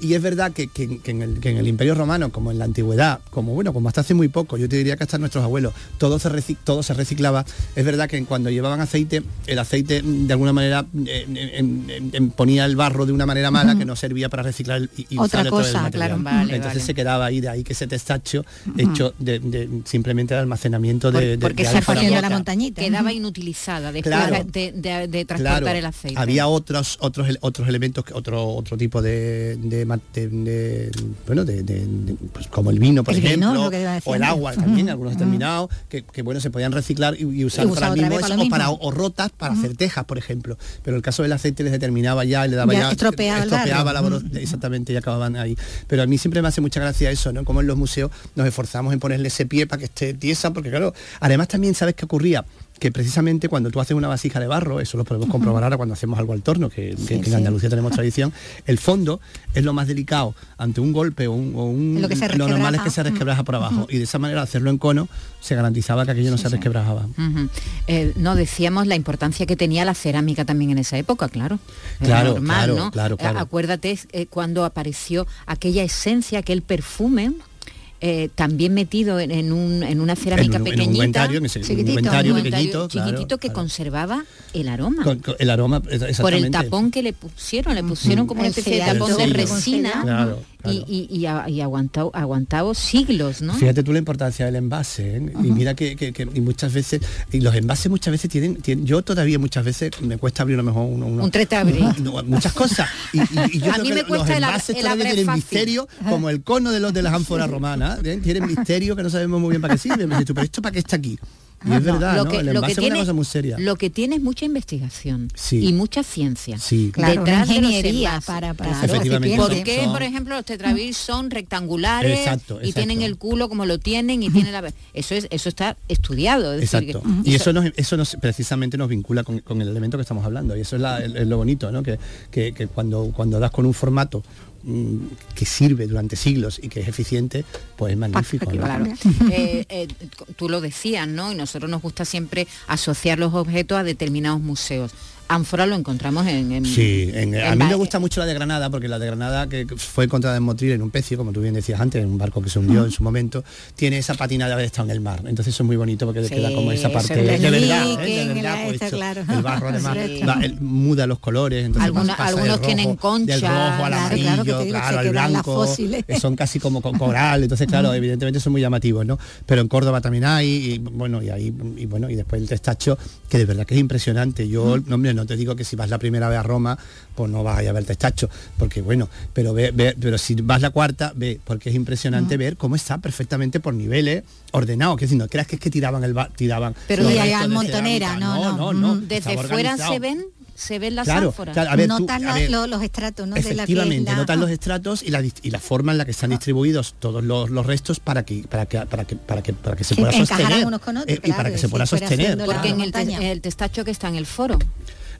S11: Y es verdad que, que- que en el, que en el Imperio Romano, como en la antigüedad, como bueno, como hasta hace muy poco, yo te diría que hasta nuestros abuelos, todo se, reci- todo se reciclaba. Es verdad que cuando llevaban aceite, el aceite mm, de alguna manera en- en- en- ponía el barro de una manera mala que no servía para reciclar y, y
S2: Otra
S11: usar todo el
S2: cosa,
S11: material.
S2: claro.
S1: Vale,
S11: Entonces
S1: vale.
S11: se quedaba ahí, de ahí que ese testacho hecho de, de- simplemente de almacenamiento de, de-
S1: porque
S11: de
S1: esa
S2: la montañita.
S1: quedaba inutilizada después
S11: Claro.
S1: de, de- de transportar
S11: Claro,
S1: el aceite.
S11: Había otros otros otros elementos, que- otro otro tipo de, de, ma- de- de- bueno, de, de- de- pues como el vino, por
S2: El
S11: ejemplo, o el agua también, algunos determinados, que, que, bueno se podían reciclar y, y usar
S2: Y
S11: para, mismo
S2: vez para
S11: eso, o para o rotas para hacer tejas, por ejemplo. Pero el caso del aceite les determinaba ya y le daba
S2: Ya
S11: ya,
S2: estropeaba
S11: la voro- exactamente y acababan ahí. Pero a mí siempre me hace mucha gracia eso, ¿no? Como en los museos nos esforzamos en ponerle ese pie para que esté tiesa, porque claro, además también sabes qué ocurría que precisamente cuando tú haces una vasija de barro, eso lo podemos comprobar ahora cuando hacemos algo al torno, que, en
S2: sí.
S11: Andalucía tenemos tradición, el fondo es lo más delicado ante un golpe o un, o un-
S2: Lo que se
S11: normal es que se resquebraja por abajo y de esa manera hacerlo en cono se garantizaba que aquello no se resquebrajaba.
S1: Eh, no decíamos la importancia que tenía la cerámica también en esa época, claro.
S11: Claro,
S1: normal,
S11: claro,
S1: ¿no?
S11: claro,
S1: Eh,
S11: claro.
S1: Acuérdate eh, cuando apareció aquella esencia, aquel perfume. Eh, también metido en, en un- en una cerámica
S11: En un- en un
S1: pequeñita,
S11: ungüentario, en ese- un
S1: chiquitito, un
S11: pequeñito, claro,
S1: chiquitito que
S11: claro.
S1: conservaba el aroma.
S11: Con- con el aroma,
S1: por el
S11: exactamente.
S1: tapón que le pusieron, le pusieron como una
S2: El
S1: especie de tapón de resina
S11: Claro,
S1: y, y, y, aguantado, aguantado siglos, ¿no?
S11: Fíjate tú la importancia del envase, ¿eh? y mira que, que- que- y muchas veces, y los envases muchas veces tienen, tienen- yo todavía muchas veces me cuesta abrir a lo mejor uno, uno-
S1: Un tretabril.
S11: no, muchas cosas. Y, yo
S1: A
S11: creo
S1: mí
S11: que
S1: me
S11: los
S1: cuesta el ab-
S11: envases
S1: el
S11: todavía
S1: abrir
S11: tienen
S1: fácil.
S11: misterio, como el cono de los de las ánforas romanas, ¿eh? tienen misterio que no sabemos muy bien para qué sirve. Me tú, pero esto para qué está aquí. Y es
S1: No,
S11: verdad,
S1: lo
S11: ¿no?
S1: que-
S11: el
S1: lo que
S11: es
S1: tiene-
S11: una cosa muy seria.
S1: Lo que tiene es mucha investigación
S11: Sí.
S1: y mucha ciencia.
S11: Sí.
S2: Claro,
S1: detrás de
S2: ingeniería
S1: envases.
S2: para, para
S1: Claro.
S11: Efectivamente.
S1: ¿Por
S11: Son-
S1: qué,
S11: son-
S1: por ejemplo, los tetrabil son rectangulares
S11: Exacto,
S1: y tienen el culo como lo tienen y tienen la eso es eso está estudiado, es decir,
S11: Exacto.
S1: que-
S11: Y eso nos, eso nos precisamente nos vincula con, con el elemento que estamos hablando. Y eso es, la- el- es lo bonito, ¿no? Que, que- que cuando, cuando das con un formato que sirve durante siglos y que es eficiente, pues es magnífico. ¿no?
S1: Claro. Eh, eh, tú lo decías, ¿no? Y nosotros nos gusta siempre asociar los objetos a determinados museos. Ánfora lo encontramos en... en-
S11: Sí, en- a mí me gusta mucho la de Granada, porque la de Granada, que fue encontrada en Motril en un pecio, como tú bien decías antes, en un barco que se hundió en su momento, tiene esa patina de haber estado en el mar. Entonces eso es muy bonito porque le
S1: Sí,
S11: queda como esa parte de,
S1: verdad.
S11: ¿eh? de verdad, pues,
S2: claro.
S11: El barro además
S2: Sí.
S11: va- él muda los colores, entonces
S1: Alguna-
S11: pasa del
S1: algunos tienen
S11: rojo-
S1: concha,
S11: del rojo al
S2: claro, claro, que
S11: amarillo, claro, al blanco, que son casi como con coral, entonces claro, evidentemente son muy llamativos, ¿no? Pero en Córdoba también hay, y bueno, y ahí, y bueno, y después el testacho, que de verdad que es impresionante. Yo, no, hombre, no te digo que si vas la primera vez a Roma, pues no vas a ir a ver testacho, porque bueno, pero ve, ve- pero si vas la cuarta, ve, porque es impresionante ver cómo está perfectamente por niveles ordenado, que si no creas que es que tiraban el ba- tiraban
S1: Pero y
S11: de
S2: montonera, no, no.
S11: no,
S2: Mm,
S1: Desde fuera se ven, se ven las
S11: Claro,
S1: ánforas.
S11: claro, a ver, tú-
S2: notas
S11: a
S2: la-
S11: ver,
S2: lo- los estratos, ¿no? De la
S11: Efectivamente,
S2: la-
S11: notan los
S2: Ajá.
S11: estratos y la, y la forma en la que están distribuidos todos los, los restos para que para que para que para que para que se pueda sostener
S2: unos con otros,
S11: eh, y para que se pueda sostener.
S1: Porque en el testacho que está en el foro.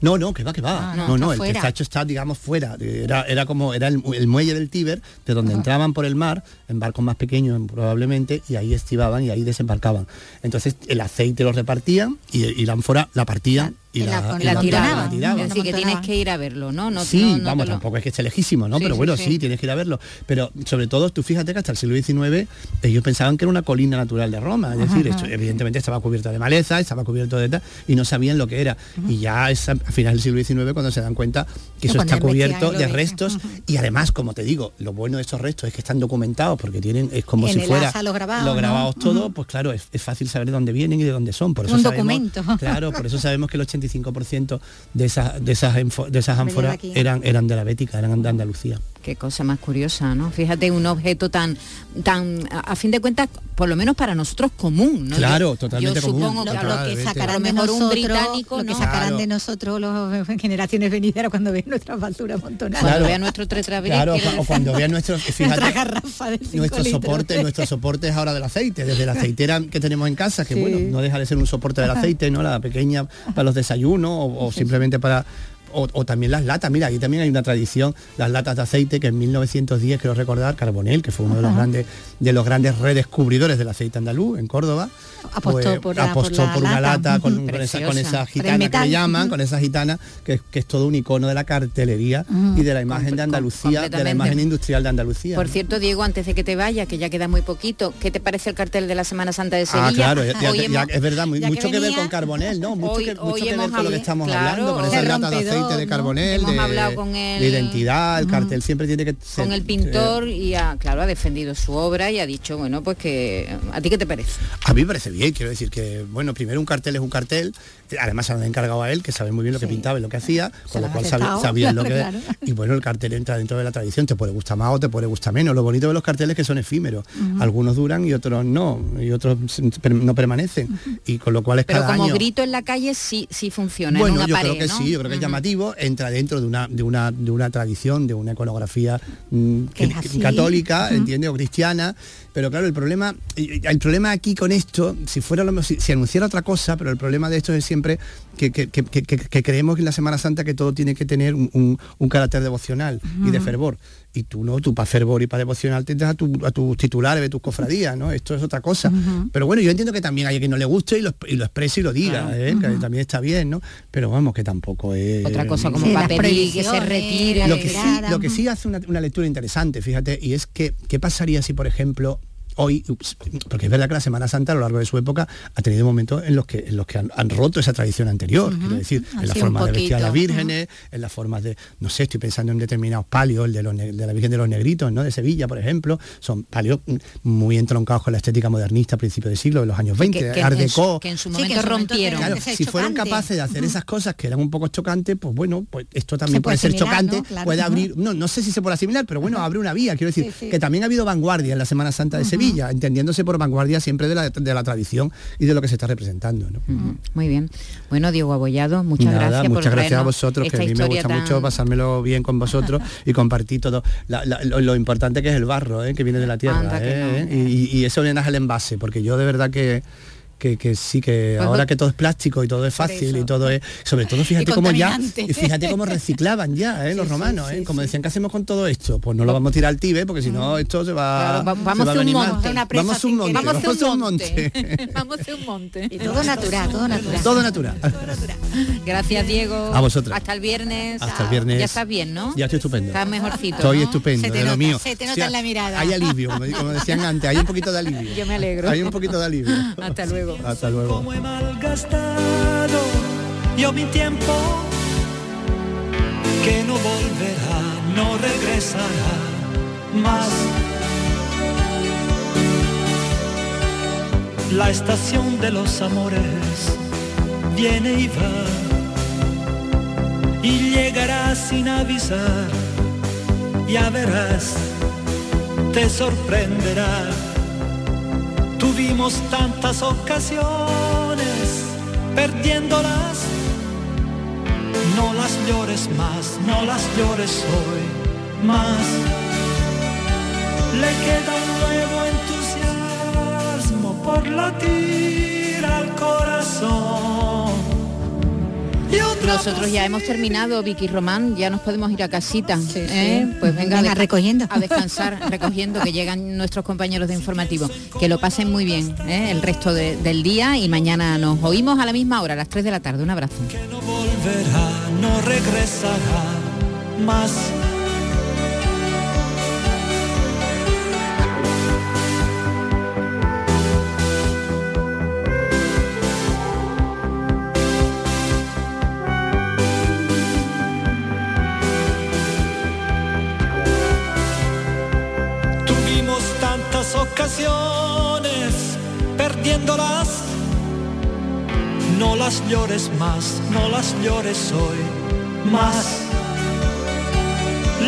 S11: No, no, que va, que va.
S2: Ah,
S11: no,
S2: no,
S11: el testacho está, digamos, fuera. Era, era como, era el, el muelle del Tíber, de donde entraban por el mar, en barcos más pequeños probablemente, y ahí estivaban y ahí desembarcaban. Entonces el aceite lo repartían y, y la ánfora la partían y
S2: la-
S11: la, y
S1: La
S11: la-
S1: tiraban. Es decir, que tienes que ir a verlo, ¿no? no
S11: sí,
S1: no- no
S11: vamos,
S1: lo-
S11: tampoco es que esté lejísimo, ¿no?
S1: Sí,
S11: Pero bueno,
S1: sí.
S11: sí. tienes que ir a verlo. Pero sobre todo, tú fíjate que hasta el siglo XIX ellos pensaban que era una colina natural de Roma. Es decir, esto, evidentemente estaba cubierta de maleza, estaba cubierto de tal, y no sabían lo que era. Y ya es a, a finales del siglo XIX cuando se dan cuenta que eso
S2: Cuando
S11: está cubierto de restos. Y además, como te digo, lo bueno de estos restos es que están documentados porque tienen, es como
S2: En
S11: si fuera
S2: los grabados, ¿no?
S11: grabados todo, pues claro, es, es fácil saber de dónde vienen y de dónde son. Por eso
S2: Un
S11: sabemos-
S2: documento.
S11: Claro, por eso sabemos que el 85% de esas, de esas, de esas ánforas eran, eran de la Bética, eran de Andalucía.
S1: Qué cosa más curiosa, ¿no? Fíjate, un objeto tan, tan, a fin de cuentas, por lo menos para nosotros común, ¿no?
S11: Claro,
S1: Yo-
S11: totalmente
S1: yo
S11: común.
S1: supongo que
S2: lo que sacarán de
S1: mejor un
S2: nosotros,
S1: británico,
S2: lo que
S1: ¿no?
S2: sacarán
S11: Claro.
S2: de nosotros los generaciones venideras cuando ven nuestras basuras montonadas.
S1: cuando
S11: Claro.
S1: vea nuestro tetrabril,
S11: Claro, o cuando vean nuestros,
S2: Nuestra
S11: fíjate,
S2: garrafa de cinco
S11: nuestro
S2: litros.
S11: soporte, nuestro soporte es ahora del aceite, desde la aceitera que tenemos en casa, que
S2: Sí.
S11: bueno, no deja de ser un soporte del aceite, ¿no? La pequeña para los desayunos o, o simplemente para o, o también las latas. Mira, aquí también hay una tradición, las latas de aceite, que en 1910, quiero recordar, Carbonell, que fue uno de los grandes, de los grandes redescubridores del aceite andaluz en Córdoba,
S2: Apostó
S11: pues,
S2: por la-
S11: apostó
S2: por
S11: por,
S2: la
S11: una
S2: lata.
S11: lata, con, esa, con esa gitana que le llaman, con esa gitana, que, que es todo un icono de la cartelería
S1: Ujú.
S11: y de la imagen de Andalucía, de la imagen industrial de Andalucía.
S1: Por
S11: ¿no?
S1: cierto, Diego, antes de que te vaya, que ya queda muy poquito, ¿qué te parece el cartel de la Semana Santa de Sevilla?
S11: Ah, claro, ya- ya-
S1: Hoy
S11: ya-
S1: hemos-
S11: es verdad, muy-
S1: ya que
S11: mucho que, ver con Carbonell, ¿no? Mucho
S1: hoy-
S11: que, mucho que ver con lo que estamos
S1: claro,
S11: hablando, con
S1: de
S11: esas latas de aceite de
S1: ¿no?
S11: Carbonell,
S1: Hemos
S11: de,
S1: hablado con el-
S11: de identidad, el cartel siempre tiene que ser...
S1: con el pintor y claro, ha defendido su obra y ha dicho, bueno, pues que ¿a ti qué te parece?
S11: A mí me parece bien, quiero decir que, bueno, primero un cartel es un cartel, eh, además se lo han encargado a él, que sabe muy bien lo que pintaba y lo que hacía, con
S2: lo
S11: cual
S2: aceptado,
S11: sabía lo que...
S2: claro.
S11: Y bueno, el cartel entra dentro de la tradición, te puede gustar más o te puede gustar menos. Lo bonito de los carteles es que son efímeros,
S1: Ujú.
S11: algunos duran y otros no, y otros se- no permanecen, y con lo cual es
S1: Pero
S11: cada
S1: como
S11: año...
S1: grito en la calle sí, sí funciona, en
S11: Bueno,
S1: una
S11: yo
S1: pared,
S11: creo que
S1: ¿no?
S11: sí, yo creo que es
S1: Ujú.
S11: llamativo, entra dentro de una, de una, de una tradición, de una iconografía mm,
S2: Que es
S11: católica, entiende, o cristiana, pero claro, el problema, el problema aquí con esto, si fuera lo si, si anunciara otra cosa, pero el problema de esto es siempre que, que- que- que- que- que creemos que en la Semana Santa que todo tiene que tener un, un- un carácter devocional y de fervor. Y tú no, tú para fervor y para devocional tendrás a, tu- a tus titulares de tus cofradías, ¿no? Esto es otra cosa. Pero bueno, yo entiendo que también hay quien no le guste y lo, y lo exprese y lo diga,
S1: Claro.
S11: ¿eh? que también está bien, ¿no? Pero vamos, que tampoco es...
S1: Otra cosa como
S2: Sí,
S1: pedir que se
S2: prohibiciones,
S1: retire.
S11: Lo que sí, lo que sí hace una, una lectura interesante, fíjate, y es que, ¿qué pasaría si, por ejemplo, hoy, porque es verdad que la Semana Santa a lo largo de su época ha tenido momentos en los que, en los que han, han roto esa tradición anterior, quiero decir, en la forma de vestir a las vírgenes, en las formas de, no sé, estoy pensando en determinados palios, el de, los de la Virgen de los Negritos, ¿no? De Sevilla, por ejemplo, son palios muy entroncados con la estética modernista a principios de siglo, de los años 20,
S1: que, que
S11: Art Deco,
S1: que en su
S2: Sí, que
S1: momento
S2: en su momento
S1: rompieron.
S11: Claro, si fueron
S2: chocante.
S11: capaces de hacer esas cosas que eran un poco chocantes, pues bueno, pues esto también
S2: Se puede
S11: puede ser chocante,
S2: ¿no? Claro.
S11: puede abrir, no, no sé si se puede asimilar, pero bueno, abre una vía. Quiero decir,
S2: Sí, sí.
S11: que también ha habido vanguardia en la Semana Santa de Sevilla, entendiéndose por vanguardia siempre de la, de la tradición y de lo que se está representando. ¿no?
S1: Muy bien. Bueno, Diego Abollado, muchas
S11: Nada,
S1: gracias por
S11: muchas gracias a vosotros, que a mí me gusta
S1: tan-
S11: mucho pasármelo bien con vosotros y compartir todo la- la- lo, lo importante que es el barro, ¿eh? que viene de la tierra. ¿eh?
S1: no.
S11: y- y ese homenaje al envase, porque yo de verdad que... Que, que sí que
S1: Pues
S11: ahora que todo es plástico y todo es fácil y todo es sobre todo fíjate cómo ya y fíjate cómo reciclaban ya ¿eh? los
S2: Sí, sí,
S11: romanos ¿eh?
S2: sí,
S11: como decían qué hacemos con todo esto pues no lo vamos a tirar al tibe porque si no esto se va
S1: Claro, va-
S11: se
S1: vamos
S11: va
S1: a un monte.
S2: Una presa
S11: vamos a un monte.
S1: Vamos a un
S11: monte.
S1: Vamos a un monte.
S2: Y todo natural, todo natural.
S11: todo natural
S1: Gracias, Diego.
S11: A vosotras.
S1: Hasta el viernes.
S11: hasta el viernes
S1: Ya estás bien, ¿no?
S11: ya estoy estupendo
S1: Estás mejorcito.
S11: Estoy
S1: ¿no?
S11: estupendo,
S2: Se te
S11: de lo
S2: nota,
S11: mío.
S2: se te nota en la mirada.
S11: Hay alivio, como decían antes, hay un poquito de alivio.
S1: Yo me alegro.
S11: Hay un poquito de alivio.
S1: Hasta luego.
S11: Hasta luego.
S12: Como he malgastado yo mi tiempo, que no volverá, no regresará más. La estación de los amores viene y va y llegará sin avisar, ya verás, te sorprenderá. Tuvimos tantas ocasiones perdiéndolas. No las llores más, no las llores hoy más. Le queda un nuevo entusiasmo por latir al corazón.
S1: Nosotros ya hemos terminado, Vicky Román, ya nos podemos ir a casita.
S2: Sí,
S1: ¿eh?
S2: sí.
S1: Pues venga,
S2: Venga,
S1: a
S2: recogiendo.
S1: A descansar, recogiendo, que llegan nuestros compañeros de informativo. Que lo pasen muy bien ¿eh? el resto de- del día y mañana nos oímos a la misma hora, a las 3 de la tarde. Un abrazo.
S12: que no volverá, no regresará más. Perdiéndolas. No las llores más, no las llores hoy más.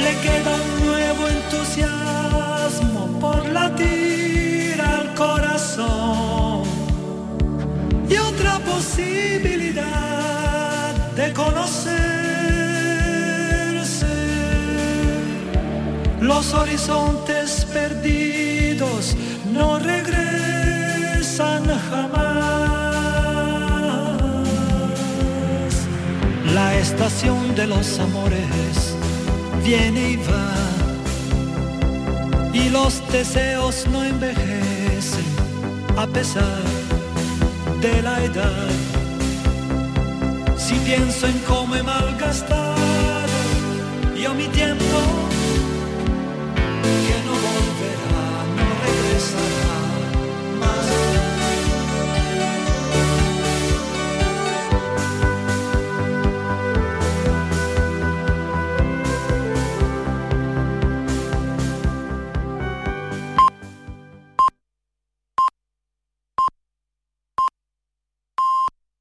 S12: Le queda un nuevo entusiasmo por latir al corazón y otra posibilidad de conocerse. Los horizontes perdidos no regresan jamás. La estación de los amores viene y va. Y los deseos no envejecen a pesar de la edad. Si pienso en cómo he malgastado yo mi tiempo, que